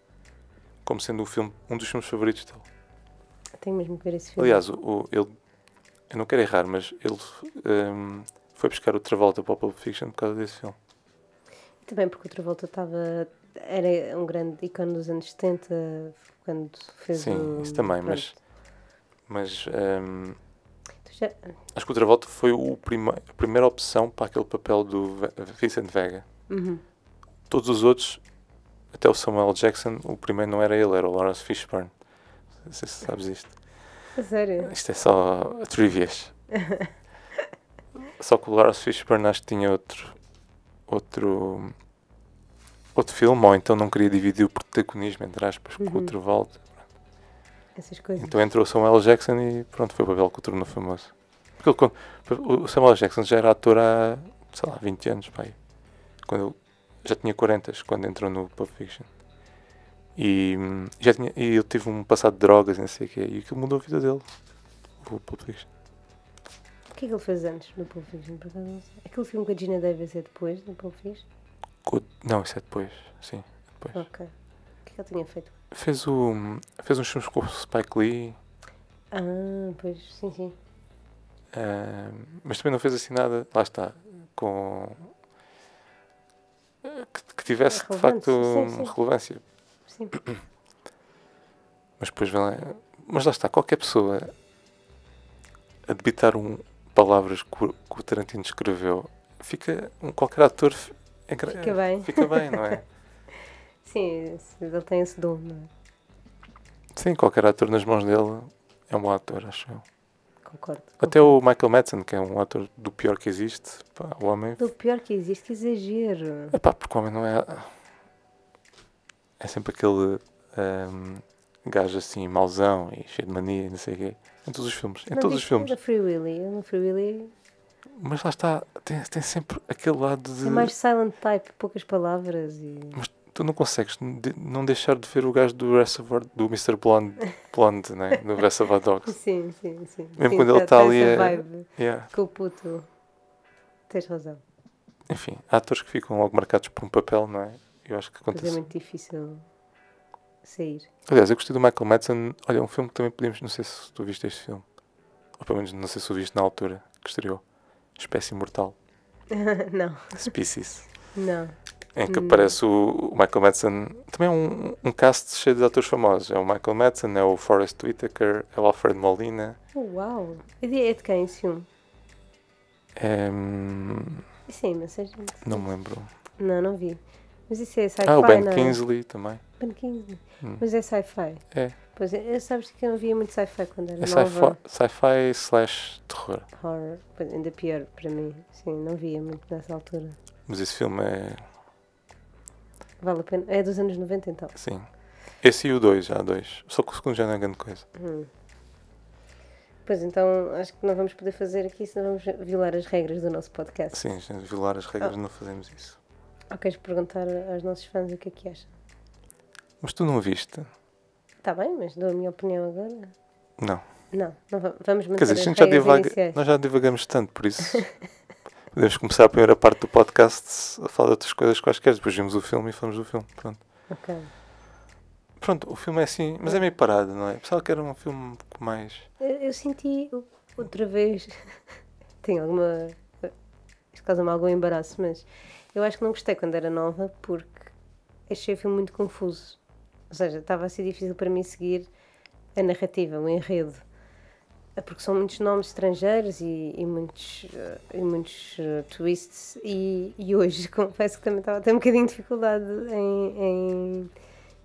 como sendo o filme, um dos filmes favoritos dele. Tenho mesmo que ver esse filme. Aliás, o, o- ele, eu não quero errar, mas ele hum, foi buscar o Travolta para o Pulp Fiction por causa desse filme. Também porque o Travolta estava. Era um grande ícone dos anos 70, quando fez Sim, o. isso também, pronto. mas, mas Tu já- acho que o Travolta foi o prime a primeira opção para aquele papel do Vincent Vega. Uhum. Todos os outros, até o Samuel Jackson, o primeiro não era ele, era o Lawrence Fishburne. Não sei se sabes isto. Sério? Isto é só trivias. só que o Lawrence Fishburne acho que tinha outro, outro, outro filme, ou então não queria dividir o protagonismo, entre aspas, com o Uhum. Travolta. Essas coisas. Então entrou o Samuel Jackson e pronto, foi o papel que o tornou famoso. Porque ele, o Samuel Jackson já era ator há, sei lá, 20 anos, pai. Quando ele já tinha 40 quando entrou no Pulp Fiction. E, hum, já tinha, e eu tive um passado de drogas, e não sei o quê, e aquilo mudou a vida dele. O Pulp Fiction. O que é que ele fez antes do Pulp Fiction? Por acaso não sei. Aquele filme com a Gina Davis é depois do Pulp Fiction? Co- Não, isso é depois, sim, depois. Ok. O que é que ele tinha feito? Fez, o, fez uns filmes com o Spike Lee, Ah, pois, sim, sim. ah, mas também não fez assim nada, lá está, com. que, que tivesse de facto sim, sim. relevância. sim. [COUGHS] Mas depois vem lá. Mas lá está, qualquer pessoa a debitar um, palavras que o, que o Tarantino escreveu, fica. Um, qualquer ator Fica bem. Fica bem, não é? [LAUGHS] Sim, ele tem esse dom, não é? Sim, qualquer ator nas mãos dele é um bom ator, acho eu. Concordo. Até o Michael Madsen, que é um ator do pior que existe, pá, o homem. Do pior que existe, que exagero. Epá, porque o homem não é. É sempre aquele ahm, gajo assim, mauzão e cheio de mania e não sei o quê. Em todos os filmes. Em Não todos os disse filmes. Da Free Willy. No Free Willy Mas lá está, tem, tem sempre aquele lado de. é mais silent type, poucas palavras e. Tu não consegues não deixar de ver o gajo do Reservoir, do Mr. Blonde, Blonde né? do Reservoir Dogs. [LAUGHS] Sim, sim, sim. Mesmo Sim, quando ele tá- está tá ali é- vibe Yeah. Com o puto. Tens razão. Enfim, há atores que ficam logo marcados por um papel, não é? Eu acho que Mas é acontece. muito difícil sair. Aliás, eu gostei do Michael Madsen. Olha, um filme que também podíamos. Não sei se tu viste este filme. Ou pelo menos não sei se o viste na altura que estreou. Espécie Mortal. [LAUGHS] não, Species. não. Em que Hum. aparece o, Michael Madsen. Também é um, um cast cheio de atores famosos. É o Michael Madsen, é o Forrest Whitaker, é o Alfred Molina. Oh, uau! É de, é de quem esse filme? É, hum, Sim, não me lembro. Não, não vi. Mas isso é sci-fi, Ah, o Ben não é? Kingsley também. Ben Kingsley. Hum. Mas é sci-fi. É. Pois é, sabes que eu não via muito sci-fi quando era É nova. sci-fi slash terror. Horror. Ainda pior para mim. Sim, não via muito nessa altura. Mas esse filme é. Vale a pena. É dos anos 90 então. Sim. Esse e o 2, já há dois. Só que o segundo já não é grande coisa. Hum. Pois então, acho que não vamos poder fazer aqui, senão vamos violar as regras do nosso podcast. Sim, violar as regras Ah. não fazemos isso. Ou queres perguntar aos nossos fãs o que é que acham? Mas tu não viste? Está bem, mas dou a minha opinião agora. Não. Não, não va- vamos manter Quer dizer, a gente já divaga, iniciais. nós já divagamos tanto, por isso [LAUGHS] podemos começar a primeira parte do podcast a falar de outras coisas quaisquer. Depois vimos o filme e falamos do filme. Pronto. Ok. Pronto, o filme é assim, mas é meio parado, não é? Pensava que era um filme um pouco mais. Eu, eu senti outra vez. [LAUGHS] Tenho alguma. Isto causa-me algum embaraço, mas eu acho que não gostei quando era nova porque achei o filme muito confuso. Ou seja, estava a ser difícil para mim seguir a narrativa, o enredo. É Porque são muitos nomes estrangeiros e, e muitos, eh, e muitos eh, twists. E, e hoje [LAUGHS] confesso que também estava a ter um bocadinho de dificuldade em, em,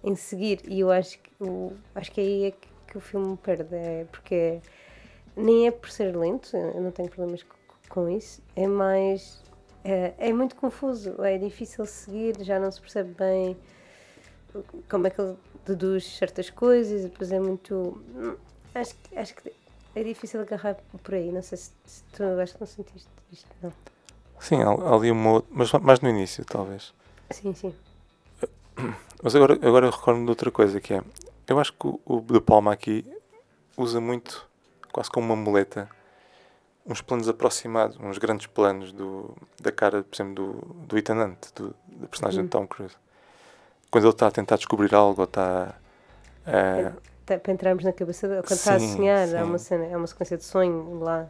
em seguir. E eu acho que, o, acho que aí é que, que o filme me perde. É porque nem é por ser lento, eu não tenho problemas co- com isso. É mais. É, é muito confuso, é difícil seguir, já não se percebe bem como é que ele deduz certas coisas, depois é muito. hum, Acho, que- acho que é difícil agarrar por aí. Não sei se, se tu acho que não sentiste isto. Não. Sim, ali uma outra, mas mais no início, talvez. Sim, sim. [CLEARS THROAT] Mas agora, agora eu recordo de outra coisa que é. Eu acho que o, o De Palma aqui usa muito, quase como uma muleta, uns planos aproximados, uns grandes planos do, da cara, por exemplo, do, do Hunt, do, da personagem Uhum. de Tom Cruise. Quando ele está a tentar descobrir algo ou está. a- Tá- para entrarmos na cabeça dele, quando está a sonhar, sim. há uma, cena, há uma sequência de sonho lá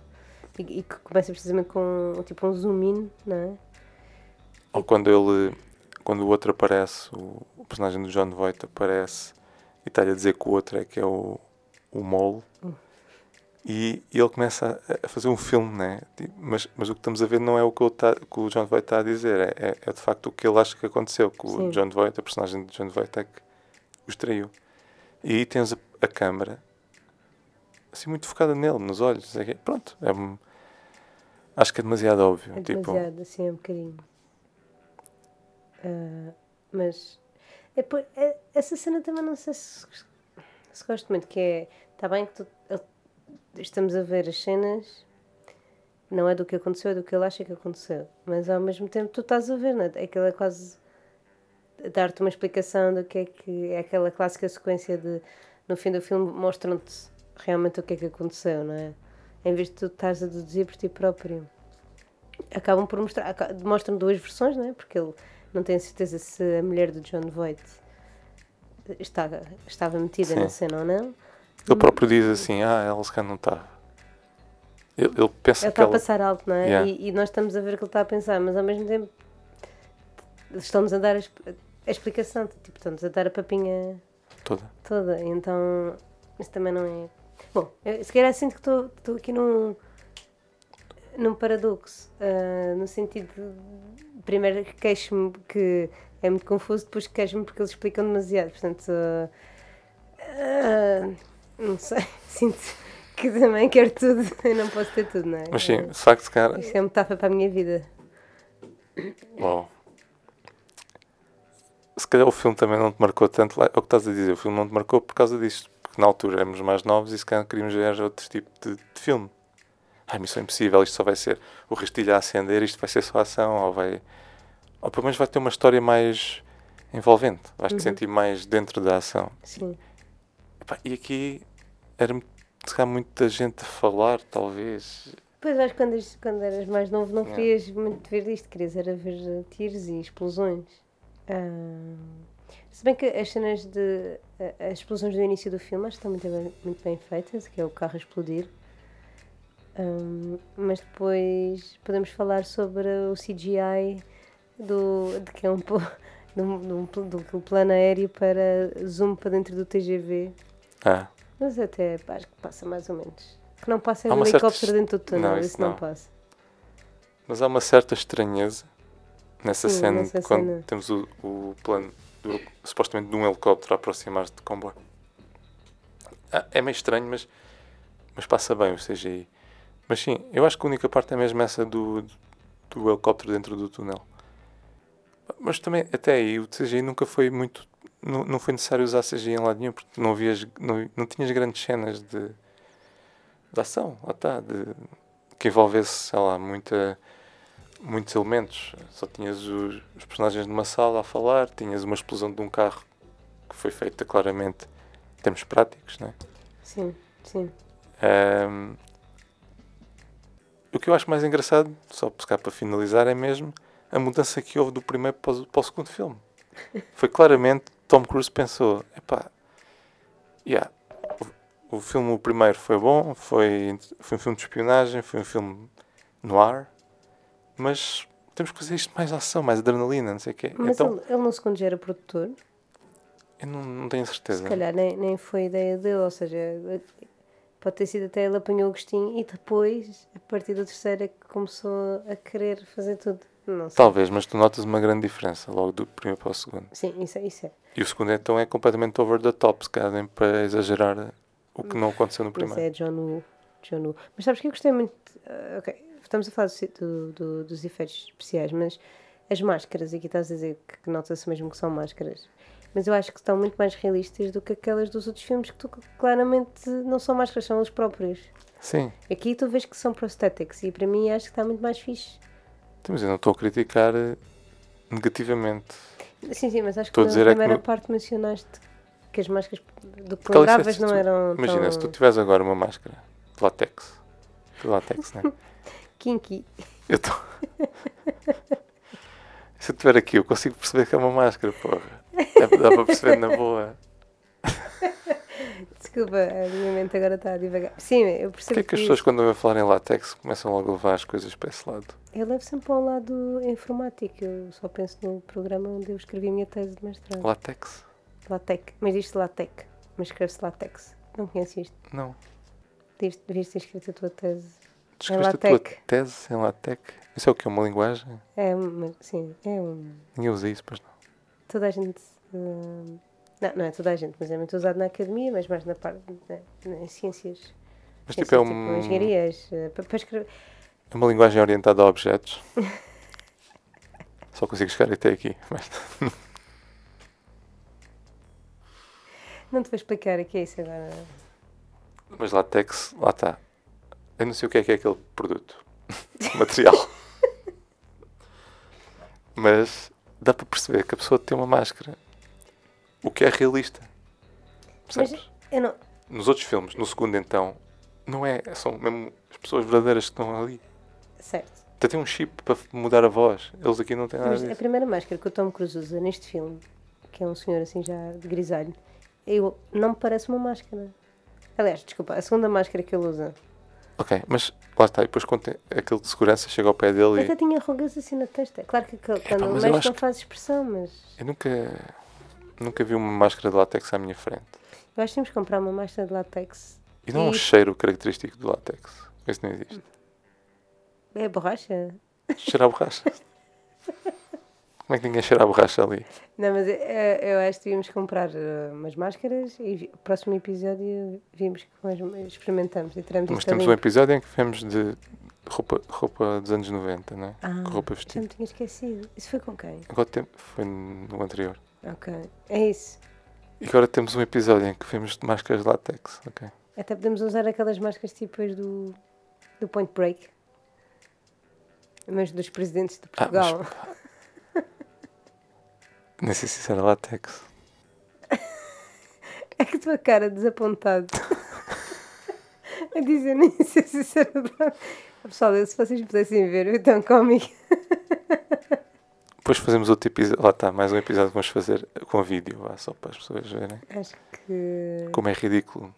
e, e que começa precisamente com tipo um zoom in, não é? Ou quando ele. Quando o outro aparece, o, o personagem do John Voight aparece e está-lhe a dizer que o outro é que é o, o mole. E, e ele começa a, a fazer um filme, né? Tipo, Mas, mas o que estamos a ver não é o que, tá- que o John Voight está a dizer, é, é, é de facto o que ele acha que aconteceu. Que o Sim. John Voight, a personagem de John Voight, é que os traiu. E aí tens a, a câmara assim muito focada nele, nos olhos. Pronto, é, acho que é demasiado óbvio. É tipo, demasiado, assim, é um bocadinho. Ah, mas é, é- essa cena também não sei se, se gosto muito, que é, está bem que tu- estamos a ver as cenas, não é do que aconteceu, é do que ele acha que aconteceu, mas ao mesmo tempo tu estás a ver, não é? Aquilo é quase dar-te uma explicação do que é que é aquela clássica sequência de no fim do filme mostram-te realmente o que é que aconteceu, não é? Em vez de tu estás a deduzir por ti próprio. Acabam por mostrar, mostram duas versões, não é? Porque ele não tem certeza se a mulher do John Voight está, estava metida Sim. na cena ou não. Ele próprio diz assim: Ah, ela se calhar não estava. Ele, ele pensa Ele que está a ela. passar alto, não é? Yeah. E, e nós estamos a ver o que ele está a pensar, mas ao mesmo tempo estamos a dar a, a explicação, tipo, estamos a dar a papinha Toda. toda, então isso também não é. Bom, eu, se calhar sinto que estou- aqui num, num paradoxo, ah, no sentido de, primeiro que queixo-me que é muito confuso, depois queixo-me porque eles explicam demasiado, portanto, ah, ah, não sei, [LAUGHS] sinto que também quero tudo, [LAUGHS] eu não posso ter tudo, não é? Mas sim, de facto, calhar. Isso é uma metáfora para a minha vida. Uau. Se calhar o filme também não te marcou tanto, é o que estás a dizer, o filme não te marcou por causa disto, porque na altura éramos mais novos e se calhar queríamos ver outro tipo de, de filme. Ai, Missão Impossível, isto só vai ser o rastilho a acender, isto vai ser só ação, ou vai. Ou pelo menos vai ter uma história mais envolvente, vais-te sentir mais dentro da ação. Sim. Epá, e aqui era se calhar muita gente a falar, talvez. Pois acho que quando, eras- quando eras mais novo não Yeah. querias muito ver disto, querias era ver tiros e explosões. Ah, se bem que as cenas de. as explosões do início do filme acho que estão muito bem, muito bem feitas, que é o carro a explodir. Ah, mas depois podemos falar sobre o CGI do, de que é um po- do, do, do, plano aéreo para zoom para dentro do TGV. Ah, Mas até acho que passa mais ou menos. Que não passa é um certa helicóptero est- dentro do túnel, Não, isso, isso não. não. passa. Mas há uma certa estranheza nessa Sim, cena nessa quando cena. temos o, o plano do- supostamente de um helicóptero a aproximar-se de comboio. Ah, é meio estranho, mas, mas passa bem o CGI. Mas sim, eu acho que a única parte é mesmo essa do, do helicóptero dentro do túnel. Mas também, até aí, o CGI nunca foi muito. Não, não foi necessário usar CGI em lado nenhum, porque não, havias, não, não tinhas grandes cenas de, de ação, lá está, de, que envolvesse, sei lá, muita, muitos elementos. Só tinhas os, os personagens numa sala a falar, tinhas uma explosão de um carro que foi feita claramente em termos práticos, né? Sim, sim. Ahm, o que eu acho mais engraçado, só cá para finalizar, é mesmo a mudança que houve do primeiro para o, para o segundo filme. [LAUGHS] Foi claramente Tom Cruise pensou, epá, yeah, o, o filme o primeiro foi bom, foi, foi um filme de espionagem, foi um filme no ar, mas temos que fazer isto mais ação, mais adrenalina, não sei o quê. Mas então, ele, ele no segundo já era produtor, eu não, não tenho certeza. se calhar nem, nem foi ideia dele, ou seja, pode ter sido até ele apanhou o gostinho e depois, a partir do terceiro, é que começou a querer fazer tudo. Não. Talvez, mas tu notas uma grande diferença logo do primeiro para o segundo. Sim, isso é. Isso é. E o segundo então é completamente over the top, se calhar nem para exagerar o que não aconteceu no Mas primeiro. é John Woo. John Woo. Mas sabes que eu gostei muito. ok, estamos a falar do, do- do- dos efeitos especiais, mas as máscaras, aqui estás a dizer que, nota-se mesmo que são máscaras. Mas eu acho que estão muito mais realistas do que aquelas dos outros filmes que tu claramente não são máscaras, são eles próprios. Sim, Aqui tu vês que são prosthetics e para mim acho que está muito mais fixe. mas eu não estou a criticar eh, negativamente. Sim, sim, mas acho Estou que na dizer é que primeira parte mencionaste que as máscaras do que lembravas não tu- eram Imagina, tão se tu tiveres agora uma máscara de látex, de látex, né? Kinky. Eu estou. se eu estiver aqui, eu consigo perceber que é uma máscara, porra. É, dá para perceber na boa. Desculpa, a minha mente agora está a divagar. Sim, eu percebo Porquê que as pessoas, quando ouvem falar em látex, começam logo a levar as coisas para esse lado? Eu levo sempre para um lado informático. Eu só penso no programa onde eu escrevi a minha tese de mestrado. Látex? Latec. Mas diz-se Latec. Mas escreve-se Latex. Não conheces isto? Não. Devias ter escrito a tua tese. Tu escreveste a tua tese em látex? Isso é o que? Uma linguagem? É, uma- sim, é um. Ninguém usa isso, pois não. Toda a gente. hum, não, não é toda a gente, mas é muito usado na academia, mas mais na parte. Na, em ciências. Mas ciências, tipo, é, um, engenharias. eh, Para, escrever. é uma linguagem orientada a objetos. [LAUGHS] Só consigo chegar até aqui. Mas... Não te vou explicar o que é isso agora. Mas látex, lá está. Eu não sei o que é que é aquele produto. Material. [LAUGHS] Mas dá para perceber que a pessoa tem uma máscara. O que é realista. Percebes? Não. Nos outros filmes, no segundo então, não é. São mesmo as pessoas verdadeiras que estão ali. Certo. Até tem um chip para mudar a voz. Eles aqui não têm nada Mas a disso. primeira máscara que o Tom Cruise usa neste filme, que é um senhor assim já de grisalho, eu, não me parece uma máscara. Aliás, desculpa, a segunda máscara que ele usa. Ok, mas lá está. E depois quando tem- aquele de segurança chega ao pé dele Até e. tinha rugas assim na testa. Claro que aquele- quando mas eu mexe acho não que- faz expressão, mas Eu nunca. Nunca vi uma máscara de látex à minha frente. eu acho que temos que comprar uma máscara de látex. E não é um E- cheiro característico do látex. Esse não existe. É borracha? Cheira a borracha. [LAUGHS] Como é que ninguém cheira a borracha ali? Não, mas eh, eu acho que devíamos comprar eh, umas máscaras e o próximo episódio vimos que experimentamos e teremos Mas temos um episódio em que vemos de roupa, roupa dos anos 90, não é? Ah, roupa Já me vestida. tinha esquecido. Isso foi com quem? Agora tem- foi no anterior. Ok. É isso. E agora temos um episódio em que vemos de máscaras de látex. ok? Até podemos usar aquelas máscaras tipos do, do Point Break. Mas dos presidentes de Ah, mas- Portugal. Nem sei se isso era látex. [LAUGHS] É que a tua cara desapontado. [LAUGHS] a dizer nem sei se isso era verdade. Pessoal, se vocês pudessem ver o tão cómico. Depois fazemos outro episódio. Lá está, mais um episódio que vamos fazer com vídeo, vá, só para as pessoas verem Acho que. como é ridículo.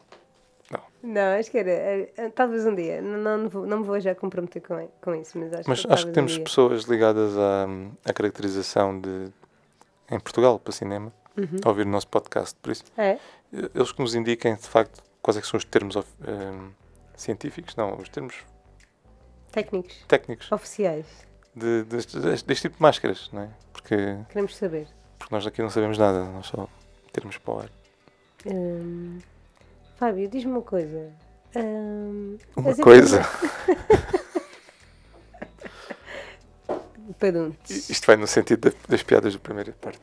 Não, acho que era. talvez um dia. Não, não, vou- não me vou já comprometer com, com isso, mas acho Mas que. acho talvez que um temos dia. pessoas ligadas à, à caracterização de em Portugal para cinema Uhum. a ouvir o nosso podcast, por isso É? eles que nos indiquem de facto quais é que são os termos of- ehm, científicos, não, os termos Técnicos. técnicos Oficiais. de, deste, deste- deste tipo de máscaras, não é? Porque, Queremos saber. porque nós aqui não sabemos nada, nós só termos para o ar. Hum, Fábio, diz-me uma coisa. Hum, Uma coisa, [LAUGHS] Perdão. isto vai no sentido da- das piadas da primeira parte.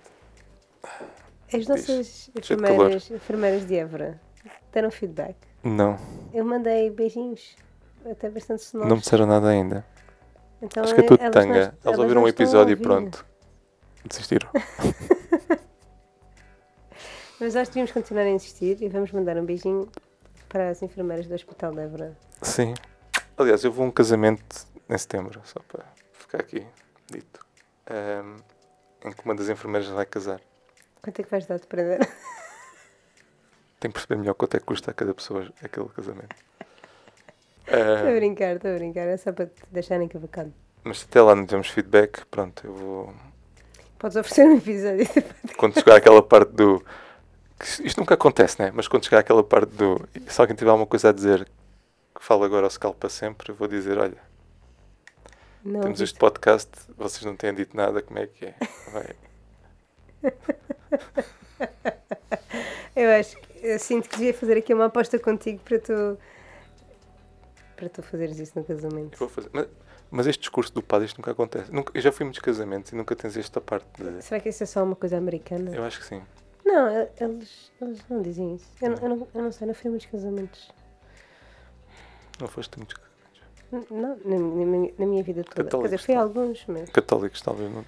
As nossas Cheio de enfermeiras, enfermeiras de Évora deram feedback. Não, Eu mandei beijinhos, até bastante sonoros. não me disseram nada ainda. Então, Acho que é tudo elas tanga. não- Eles elas ouviram um episódio e pronto. Desistiram. [LAUGHS] Mas acho que devíamos continuar a insistir e vamos mandar um beijinho para as enfermeiras do Hospital de Évora. Sim. Aliás, eu vou a um casamento em setembro, só para ficar aqui dito. Ehm, em que uma das enfermeiras vai casar. Quanto é que vais dar de prender? [LAUGHS] Tenho que perceber melhor quanto é que custa a cada pessoa aquele casamento. [LAUGHS] Estou a Ehm, brincar, estou a brincar. É só para te deixarem cavacado. mas se até lá não temos feedback, pronto, eu vou. Podes oferecer um episódio. [LAUGHS] Quando chegar aquela parte do. Isto nunca acontece, né? Mas quando chegar aquela parte do. Se alguém tiver alguma coisa a dizer que fala agora ao Scal para sempre, eu vou dizer: olha, Não, temos este podcast, vocês não têm dito nada, como é que é? [LAUGHS] Eu acho que eu sinto que devia fazer aqui uma aposta contigo para tu. para tu fazeres isso no Eu casamento. vou fazer. Mas, mas este discurso do padre, isto nunca acontece. Nunca, eu já fui muitos casamentos e nunca tens esta parte de. Será que isso é só uma coisa americana? Eu acho que sim. Não, eles, eles não dizem isso. Eu não, eu, não, eu não sei, não fui a muitos casamentos. Não foste muitos N- Não, na, na minha- na minha vida toda. Quer dizer, Católicos, fui a não. alguns, mas. católicos, talvez. Não...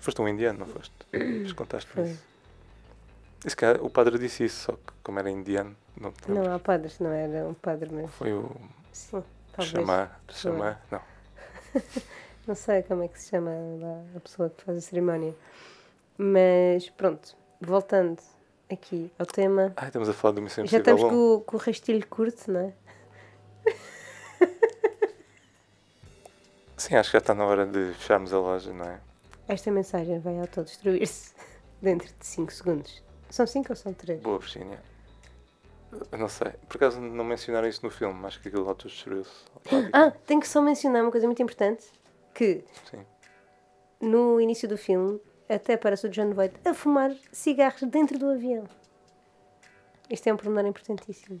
Foste um indiano, não foste? Mas contaste Foi. isso. E se calhar o padre disse isso, só que como era indiano, não te lembras? Não há padres, não era um padre mesmo. Foi o Sim, talvez. chamar. Chamar. Não. [LAUGHS] Não sei como é que se chama a pessoa que faz a cerimónia. Mas pronto, voltando aqui ao tema. Ai, estamos a falar do Missão Já estamos 1. com, o- com o rastilho curto, não é? [LAUGHS] Sim, acho que já está na hora de fecharmos a loja, não é? Esta mensagem vai autodestruir-se [LAUGHS] dentro de 5 segundos. São 5 ou são 3? Boa, Virginia. Eu não sei. Por acaso não mencionaram isso no filme, acho que aquilo autodestruiu-se. Ah, tenho que só mencionar uma coisa muito importante: que Sim. no início do filme até aparece o John Voight a fumar cigarros dentro do avião. Isto é um pormenor importantíssimo.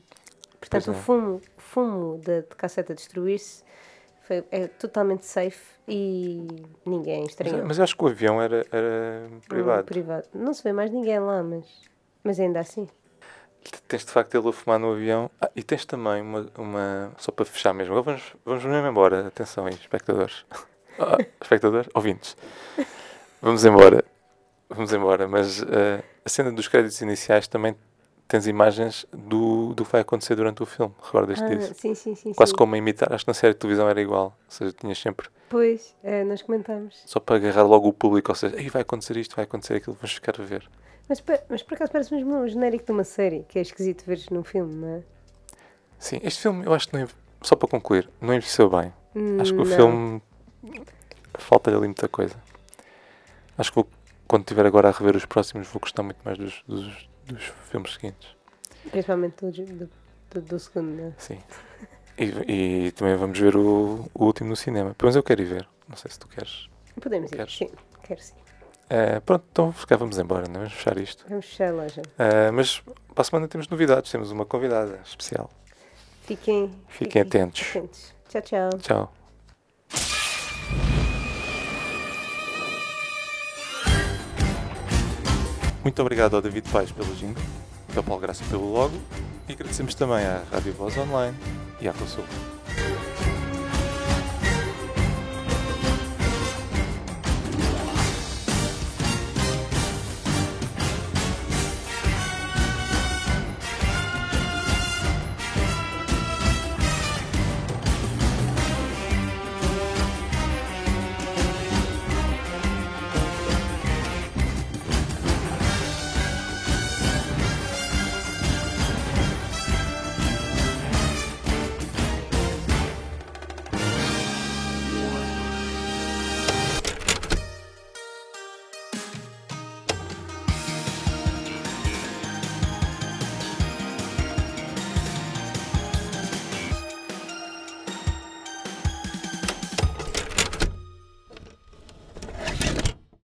Portanto, Pois o é. fumo, o fumo da de casseta destruir-se foi, é totalmente safe e ninguém Mas, estranhou. mas eu acho que o avião era, era privado. privado. Não se vê mais ninguém lá, mas, mas ainda assim. Tens de facto ele a fumar no avião. Ah, e tens também uma, uma. Só para fechar mesmo. Agora vamos, vamos mesmo embora. Atenção aí, espectadores. [LAUGHS] Ah, espectadores? Ouvintes. Vamos embora. vamos embora. Mas eh, a cena dos créditos iniciais também tens imagens do, do que vai acontecer durante o filme. Recordas Ah, disso? sim, sim, sim. Quase sim. como a imitar. Acho que na série de televisão era igual. Ou seja, tinhas sempre Pois, é, nós comentamos. só para agarrar logo o público. Ou seja, Ei, vai acontecer isto, vai acontecer aquilo, vamos ficar a ver. Mas, mas por acaso parece mesmo um genérico de uma série, que é esquisito veres num filme, não é? Sim, este filme eu acho que não, só para concluir, não envelheceu bem. Acho que o Hum, Não. filme falta-lhe ali muita coisa. Acho que vou, quando estiver agora a rever os próximos, vou gostar muito mais dos, dos, dos filmes seguintes. Principalmente do, do, do, do segundo, não é? Sim. E, e também vamos ver o, o último no cinema. Pelo menos eu quero ir ver. Não sei se tu queres. Podemos ir, Queres? sim, quero sim. Eh, pronto, então vamos embora, não é? Vamos fechar isto. Vamos fechar a loja. Eh, mas para a semana temos novidades. Temos uma convidada especial. Fiquem, Fiquem atentos. atentos. Tchau, tchau. Tchau. Muito obrigado ao David Pais pelo jingle, ao Paulo Graça pelo logo e agradecemos também à Rádio Voz Online e à Consul.